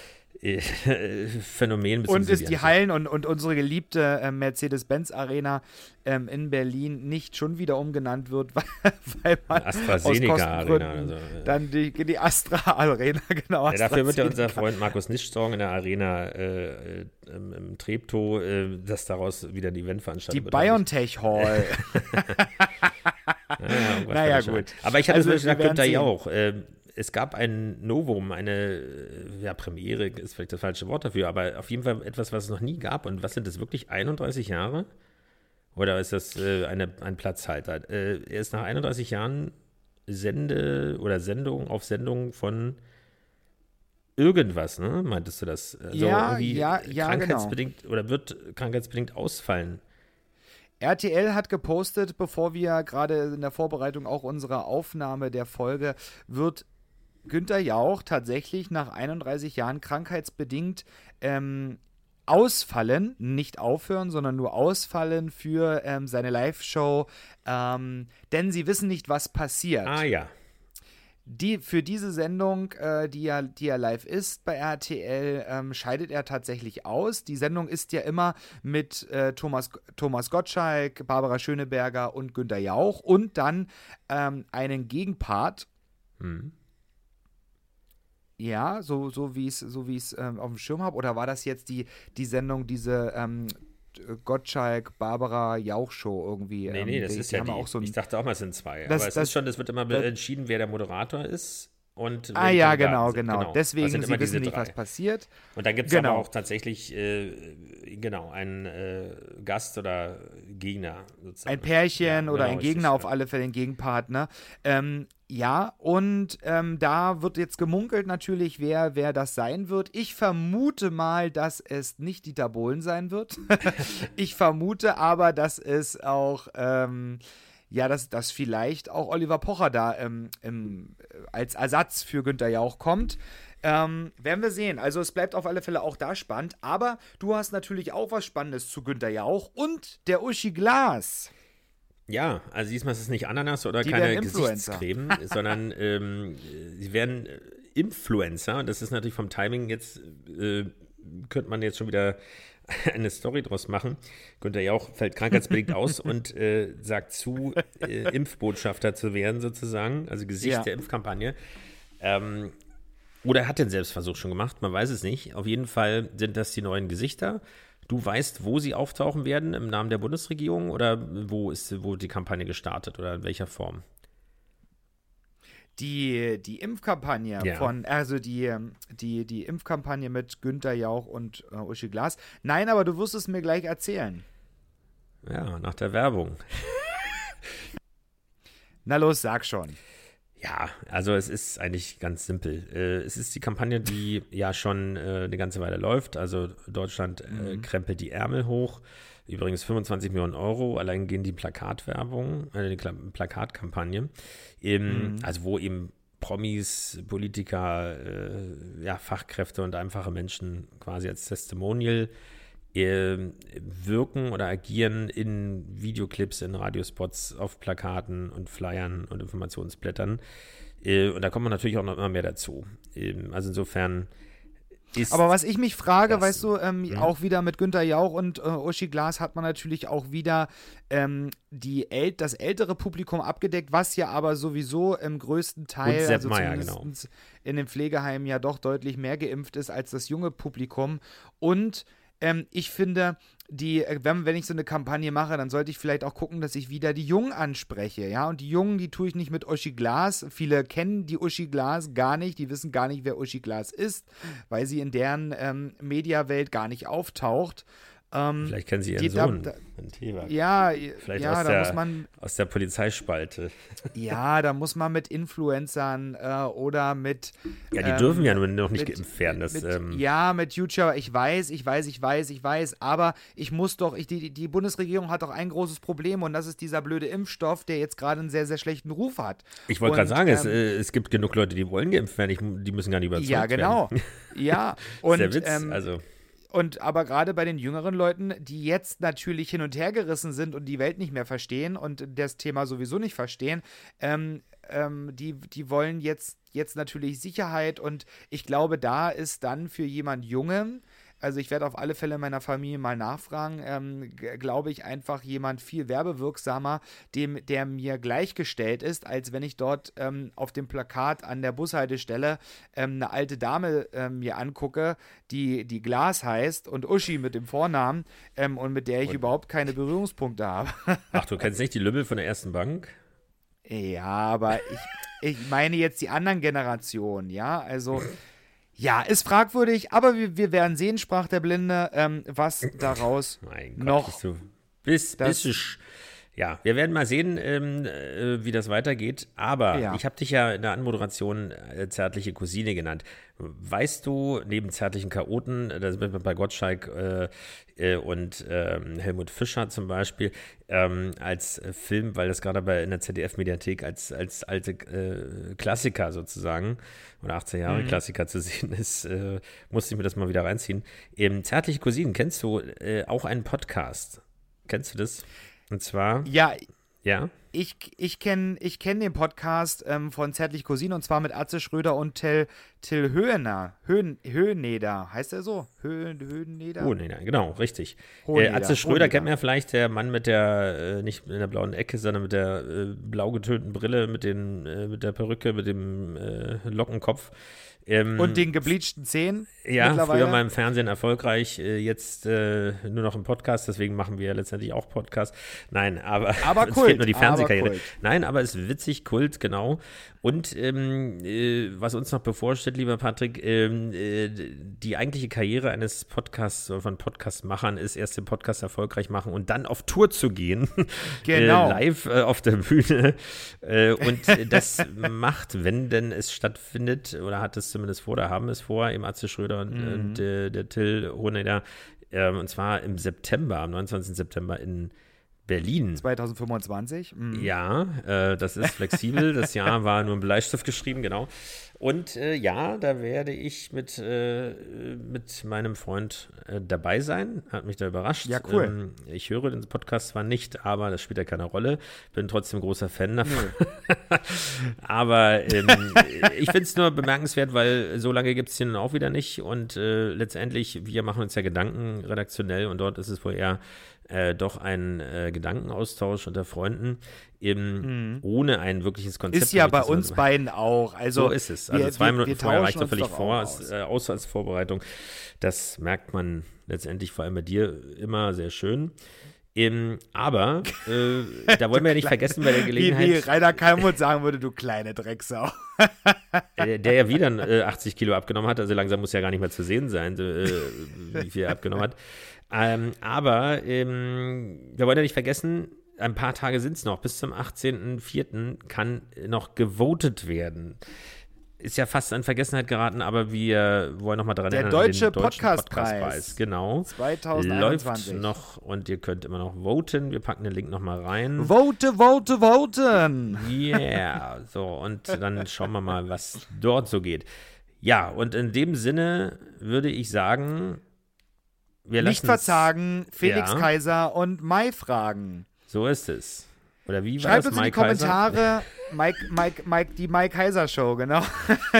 Speaker 3: Phänomen.
Speaker 2: Und ist die Hallen und, und unsere geliebte äh, Mercedes-Benz-Arena ähm, in Berlin nicht schon wieder umgenannt wird, weil, weil
Speaker 3: man AstraZeneca-Arena. Also,
Speaker 2: dann die, die Astra-Arena, genau.
Speaker 3: Ja, dafür wird ja unser Freund Markus Nichtsorgen in der Arena äh, im, im Treptow, äh, dass daraus wieder ein Event veranstaltet
Speaker 2: die wird. Die BioNTech Hall.
Speaker 3: ja, naja, gut. Aber ich hatte also, es gesagt, Günther Jauch. Äh, es gab ein Novum, eine äh, ja, Premiere ist vielleicht das falsche Wort dafür, aber auf jeden Fall etwas, was es noch nie gab. Und was sind das wirklich 31 Jahre? Oder ist das äh, eine, ein Platzhalter? Äh, er ist nach 31 Jahren Sende oder Sendung auf Sendung von irgendwas, ne? Meintest du das?
Speaker 2: Also ja, ja, ja,
Speaker 3: krankheitsbedingt genau. oder wird krankheitsbedingt ausfallen.
Speaker 2: RTL hat gepostet, bevor wir gerade in der Vorbereitung auch unserer Aufnahme der Folge, wird Günther Jauch tatsächlich nach 31 Jahren krankheitsbedingt ähm, ausfallen, nicht aufhören, sondern nur ausfallen für ähm, seine Live-Show, ähm, denn sie wissen nicht, was passiert.
Speaker 3: Ah ja.
Speaker 2: Die, für diese Sendung, äh, die, ja, die ja live ist bei RTL, ähm, scheidet er tatsächlich aus. Die Sendung ist ja immer mit äh, Thomas, Thomas Gottschalk, Barbara Schöneberger und Günter Jauch und dann ähm, einen Gegenpart. Mhm. Ja, so, so wie ich es so ähm, auf dem Schirm habe. Oder war das jetzt die, die Sendung, diese ähm, Gottschalk, Barbara Jauch Show irgendwie?
Speaker 3: Nee, nee, ähm, das die, ist die ja die. Auch so ein, ich dachte auch mal, es sind zwei. Das, aber es das, ist schon, es wird immer das, entschieden, wer der Moderator ist. Und
Speaker 2: ah ja, genau, genau, genau. Deswegen, sie wissen nicht, was passiert.
Speaker 3: Und dann gibt es genau. aber auch tatsächlich, äh, genau, einen äh, Gast oder Gegner.
Speaker 2: Sozusagen. Ein Pärchen ja, oder genau, ein Gegner, auf alle Fälle ein Gegenpartner. Ähm, ja, und ähm, da wird jetzt gemunkelt natürlich, wer, wer das sein wird. Ich vermute mal, dass es nicht Dieter Bohlen sein wird. ich vermute aber, dass es auch, ähm, ja, dass, dass vielleicht auch Oliver Pocher da ähm, im, als Ersatz für Günther Jauch kommt. Ähm, werden wir sehen. Also es bleibt auf alle Fälle auch da spannend. Aber du hast natürlich auch was Spannendes zu Günther Jauch und der Uschi Glas.
Speaker 3: Ja, also diesmal ist es nicht Ananas oder Die keine Gesichtscreme, sondern ähm, sie werden äh, Influencer. Und das ist natürlich vom Timing jetzt, äh, könnte man jetzt schon wieder eine Story draus machen. Günther Jauch fällt krankheitsbedingt aus und äh, sagt zu, äh, Impfbotschafter zu werden, sozusagen. Also Gesicht ja. der Impfkampagne. Ähm, oder hat den Selbstversuch schon gemacht, man weiß es nicht. Auf jeden Fall sind das die neuen Gesichter. Du weißt, wo sie auftauchen werden im Namen der Bundesregierung oder wo ist wo die Kampagne gestartet oder in welcher Form?
Speaker 2: Die, die Impfkampagne ja. von, also die, die, die Impfkampagne mit Günther Jauch und äh, Uschi Glas. Nein, aber du wirst es mir gleich erzählen.
Speaker 3: Ja, nach der Werbung.
Speaker 2: Na los, sag schon.
Speaker 3: Ja, also es ist eigentlich ganz simpel. Äh, es ist die Kampagne, die ja schon äh, eine ganze Weile läuft. Also Deutschland äh, mhm. krempelt die Ärmel hoch. Übrigens 25 Millionen Euro, allein gehen die Plakatwerbung, äh, die Plakatkampagne, mhm. also wo eben Promis, Politiker, ja, Fachkräfte und einfache Menschen quasi als Testimonial äh, wirken oder agieren in Videoclips, in Radiospots, auf Plakaten und Flyern und Informationsblättern. Äh, und da kommt man natürlich auch noch immer mehr dazu. Ähm, also insofern ist
Speaker 2: Aber was ich mich frage, das, weißt du, ähm, ja. auch wieder mit Günter Jauch und äh, Uschi Glas hat man natürlich auch wieder ähm, die äl das ältere Publikum abgedeckt, was ja aber sowieso im größten Teil,
Speaker 3: also Meier, genau.
Speaker 2: in den Pflegeheimen ja doch deutlich mehr geimpft ist als das junge Publikum. Und ähm, ich finde, die, äh, wenn, wenn ich so eine Kampagne mache, dann sollte ich vielleicht auch gucken, dass ich wieder die Jungen anspreche, ja. Und die Jungen, die tue ich nicht mit Uschi Glas. Viele kennen die Uschi Glas gar nicht, die wissen gar nicht, wer Uschi Glas ist, weil sie in deren ähm, Mediawelt gar nicht auftaucht. Ähm,
Speaker 3: Vielleicht kennen Sie Ihren Sohn,
Speaker 2: da-
Speaker 3: Tewak.
Speaker 2: ja,
Speaker 3: Vielleicht
Speaker 2: ja,
Speaker 3: aus,
Speaker 2: da
Speaker 3: der,
Speaker 2: muss man,
Speaker 3: aus der Polizeispalte.
Speaker 2: ja, da muss man mit Influencern äh, oder mit
Speaker 3: Ja, die
Speaker 2: ähm,
Speaker 3: dürfen ja nur noch nicht
Speaker 2: mit-
Speaker 3: geimpft werden. Das,
Speaker 2: mit,
Speaker 3: ähm,
Speaker 2: ja, mit YouTuber, ich weiß, ich weiß, ich weiß, ich weiß, aber ich muss doch, ich, die, die Bundesregierung hat doch ein großes Problem und das ist dieser blöde Impfstoff, der jetzt gerade einen sehr, sehr schlechten Ruf hat.
Speaker 3: Ich wollte gerade sagen, es,
Speaker 2: ähm,
Speaker 3: äh, es gibt genug Leute, die wollen geimpft werden. Ich, die müssen gar nicht überzeugt
Speaker 2: Ja, genau.
Speaker 3: werden.
Speaker 2: Ja, und,
Speaker 3: der Witz.
Speaker 2: ähm,
Speaker 3: also,
Speaker 2: und aber gerade bei den jüngeren Leuten, die jetzt natürlich hin und her gerissen sind und die Welt nicht mehr verstehen und das Thema sowieso nicht verstehen, ähm, ähm, die, die wollen jetzt, jetzt natürlich Sicherheit. Und ich glaube, da ist dann für jemand Jungen, also ich werde auf alle Fälle meiner Familie mal nachfragen, ähm, glaube ich einfach jemand viel werbewirksamer, dem, der mir gleichgestellt ist, als wenn ich dort ähm, auf dem Plakat an der Bushaltestelle ähm, eine alte Dame ähm, mir angucke, die, die Glas heißt und Uschi mit dem Vornamen ähm, und mit der ich
Speaker 3: Und-
Speaker 2: überhaupt keine Berührungspunkte habe.
Speaker 3: ach, du kennst nicht die Lümmel von der ersten Bank?
Speaker 2: Ja, aber ich, ich meine jetzt die anderen Generationen, ja, also ja, ist fragwürdig, aber wir, wir werden sehen, sprach der Blinde, ähm, was daraus
Speaker 3: Mein Gott,
Speaker 2: noch
Speaker 3: bist du, bis,
Speaker 2: das-
Speaker 3: bis du ja, wir werden mal sehen, ähm, äh, wie das weitergeht. Aber
Speaker 2: Ja.
Speaker 3: ich habe dich ja in der Anmoderation äh, zärtliche Cousine genannt. Weißt du, neben zärtlichen Chaoten, äh, da sind wir bei Gottschalk äh, äh, und ähm, Helmut Fischer zum Beispiel, ähm, als äh, Film, weil das gerade bei in der ZDF-Mediathek als, als alte Klassiker sozusagen oder 18 Jahre Klassiker zu sehen ist, musste ich mir das mal wieder reinziehen. Eben, zärtliche Cousinen, kennst du auch einen Podcast? Kennst du das? Und zwar,
Speaker 2: Ja,
Speaker 3: ja,
Speaker 2: ich, ich kenne ich kenn den Podcast ähm, von Zärtlich Cousin und zwar mit Atze Schröder und Till, Till Höhner. Höhen, Höhneder, heißt er so? Höhen, Höhneder?
Speaker 3: Nein, genau, richtig. Äh, Atze Schröder
Speaker 2: Hoheneder.
Speaker 3: kennt man ja vielleicht, der Mann mit der, äh, nicht in der blauen Ecke, sondern mit der äh, blau getönten Brille, mit, den, äh, mit der Perücke, mit dem äh, Lockenkopf. Ähm,
Speaker 2: Und den gebleachten Zähnen
Speaker 3: ja,
Speaker 2: mittlerweile.
Speaker 3: früher mal im Fernsehen erfolgreich, äh, jetzt äh, nur noch im Podcast, deswegen machen wir ja letztendlich auch Podcast. Nein, aber,
Speaker 2: Aber
Speaker 3: uns
Speaker 2: Kult,
Speaker 3: fehlt nur die
Speaker 2: aber
Speaker 3: Fernsehkarriere.
Speaker 2: Kult.
Speaker 3: Nein, aber es ist witzig, Kult, genau. Und ähm, äh, was uns noch bevorsteht, lieber Patrick, ähm, äh, die eigentliche Karriere eines Podcasts oder von Podcastmachern ist erst den Podcast erfolgreich machen und dann auf Tour zu gehen.
Speaker 2: Genau.
Speaker 3: äh, live äh, auf der Bühne. Und das macht, wenn denn es stattfindet, oder hat es zumindest vor, oder haben es vor, eben Atze Schröder und,
Speaker 2: Mhm.
Speaker 3: und äh, der Till Hoheneder, ähm, und zwar im September, am 29. September in Berlin.
Speaker 2: 2025. Mhm.
Speaker 3: Ja, äh, das ist flexibel. Das Jahr war nur im Bleistift geschrieben, genau. Und äh, ja, da werde ich mit, äh, mit meinem Freund äh, dabei sein. Hat mich da überrascht.
Speaker 2: Ja, cool.
Speaker 3: Ähm, ich höre den Podcast zwar nicht, aber das spielt ja keine Rolle. Bin trotzdem großer Fan davon. aber ähm, ich finde es nur bemerkenswert, weil so lange gibt es den auch wieder nicht. Und äh, letztendlich, wir machen uns ja Gedanken redaktionell und dort ist es wohl eher äh, doch ein äh, Gedankenaustausch unter Freunden, eben ohne ein wirkliches Konzept.
Speaker 2: Mhm. Ist ja bei uns beiden auch. Also,
Speaker 3: so ist es. Also
Speaker 2: wir-
Speaker 3: zwei
Speaker 2: wir-
Speaker 3: Minuten
Speaker 2: wir
Speaker 3: vorher reicht doch völlig vor, als,
Speaker 2: aus.
Speaker 3: äh, aus als Vorbereitung. Das merkt man letztendlich vor allem bei dir immer sehr schön. Ähm, aber äh, da wollen wir ja nicht vergessen bei der
Speaker 2: Wie, wie
Speaker 3: Gelegenheit,
Speaker 2: Rainer Kalmut sagen würde, du kleine Drecksau.
Speaker 3: äh, der ja wieder äh, 80 Kilo abgenommen hat, also langsam muss ja gar nicht mehr zu sehen sein, äh, wie viel er abgenommen hat. Ähm, aber ähm, wir wollen ja nicht vergessen, ein paar Tage sind es noch. Bis zum 18.04. kann noch gewotet werden. Ist ja fast an Vergessenheit geraten, aber wir wollen nochmal daran
Speaker 2: Der
Speaker 3: erinnern. an
Speaker 2: Deutsche Podcastpreis.
Speaker 3: Podcastpreis. Genau.
Speaker 2: 2021.
Speaker 3: Läuft noch und ihr könnt immer noch voten. Wir packen den Link nochmal rein.
Speaker 2: Vote, vote, voten.
Speaker 3: Yeah, so, und dann schauen wir mal, was dort so geht. Ja, und in dem Sinne würde ich sagen, wir
Speaker 2: Nicht verzagen, Felix
Speaker 3: Ja.
Speaker 2: Kaiser und Mai fragen.
Speaker 3: So ist es. Oder wie war
Speaker 2: Schreibt
Speaker 3: das,
Speaker 2: uns in die? Kommentare, Mike, Mike, Mike, die Mike Kaiser Show, genau.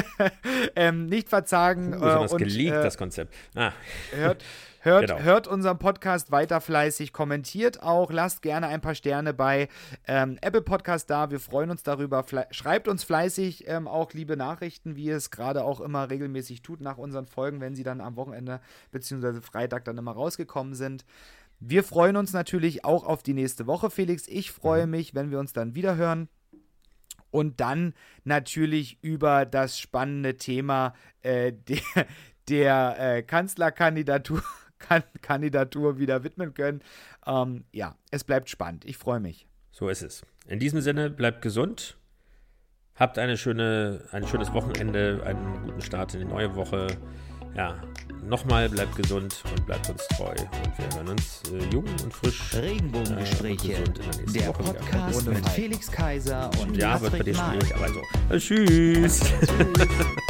Speaker 2: ähm, nicht verzagen
Speaker 3: Uh,
Speaker 2: äh,
Speaker 3: das
Speaker 2: und
Speaker 3: geleakt,
Speaker 2: äh,
Speaker 3: das Konzept. Ah,
Speaker 2: hört, hört,
Speaker 3: Genau.
Speaker 2: hört unseren Podcast weiter fleißig, kommentiert auch, lasst gerne ein paar Sterne bei ähm, Apple Podcast da. Wir freuen uns darüber. Fle schreibt uns fleißig ähm, auch liebe Nachrichten, wie ihr es gerade auch immer regelmäßig tut nach unseren Folgen, wenn sie dann am Wochenende bzw. Freitag dann immer rausgekommen sind. Wir freuen uns natürlich auch auf die nächste Woche, Felix. Ich freue
Speaker 3: Mhm.
Speaker 2: mich, wenn wir uns dann wieder hören. Und dann natürlich über das spannende Thema äh, der, der äh, Kanzlerkandidatur Kandidatur wieder widmen können. Ähm, ja, es bleibt spannend. Ich freue mich.
Speaker 3: So ist es. In diesem Sinne, bleibt gesund. Habt eine schöne, ein schönes Wochenende, einen guten Start in die neue Woche. Ja, nochmal bleibt gesund und bleibt uns treu. Und wir hören uns äh, jung und frisch.
Speaker 1: Regenbogengespräche.
Speaker 3: Äh,
Speaker 1: der
Speaker 3: Woche
Speaker 1: Podcast mit Felix Kaiser und
Speaker 3: ja, wird bei
Speaker 1: Patrick
Speaker 3: dir schwierig, aber so. Tschüss.
Speaker 1: Tschüss.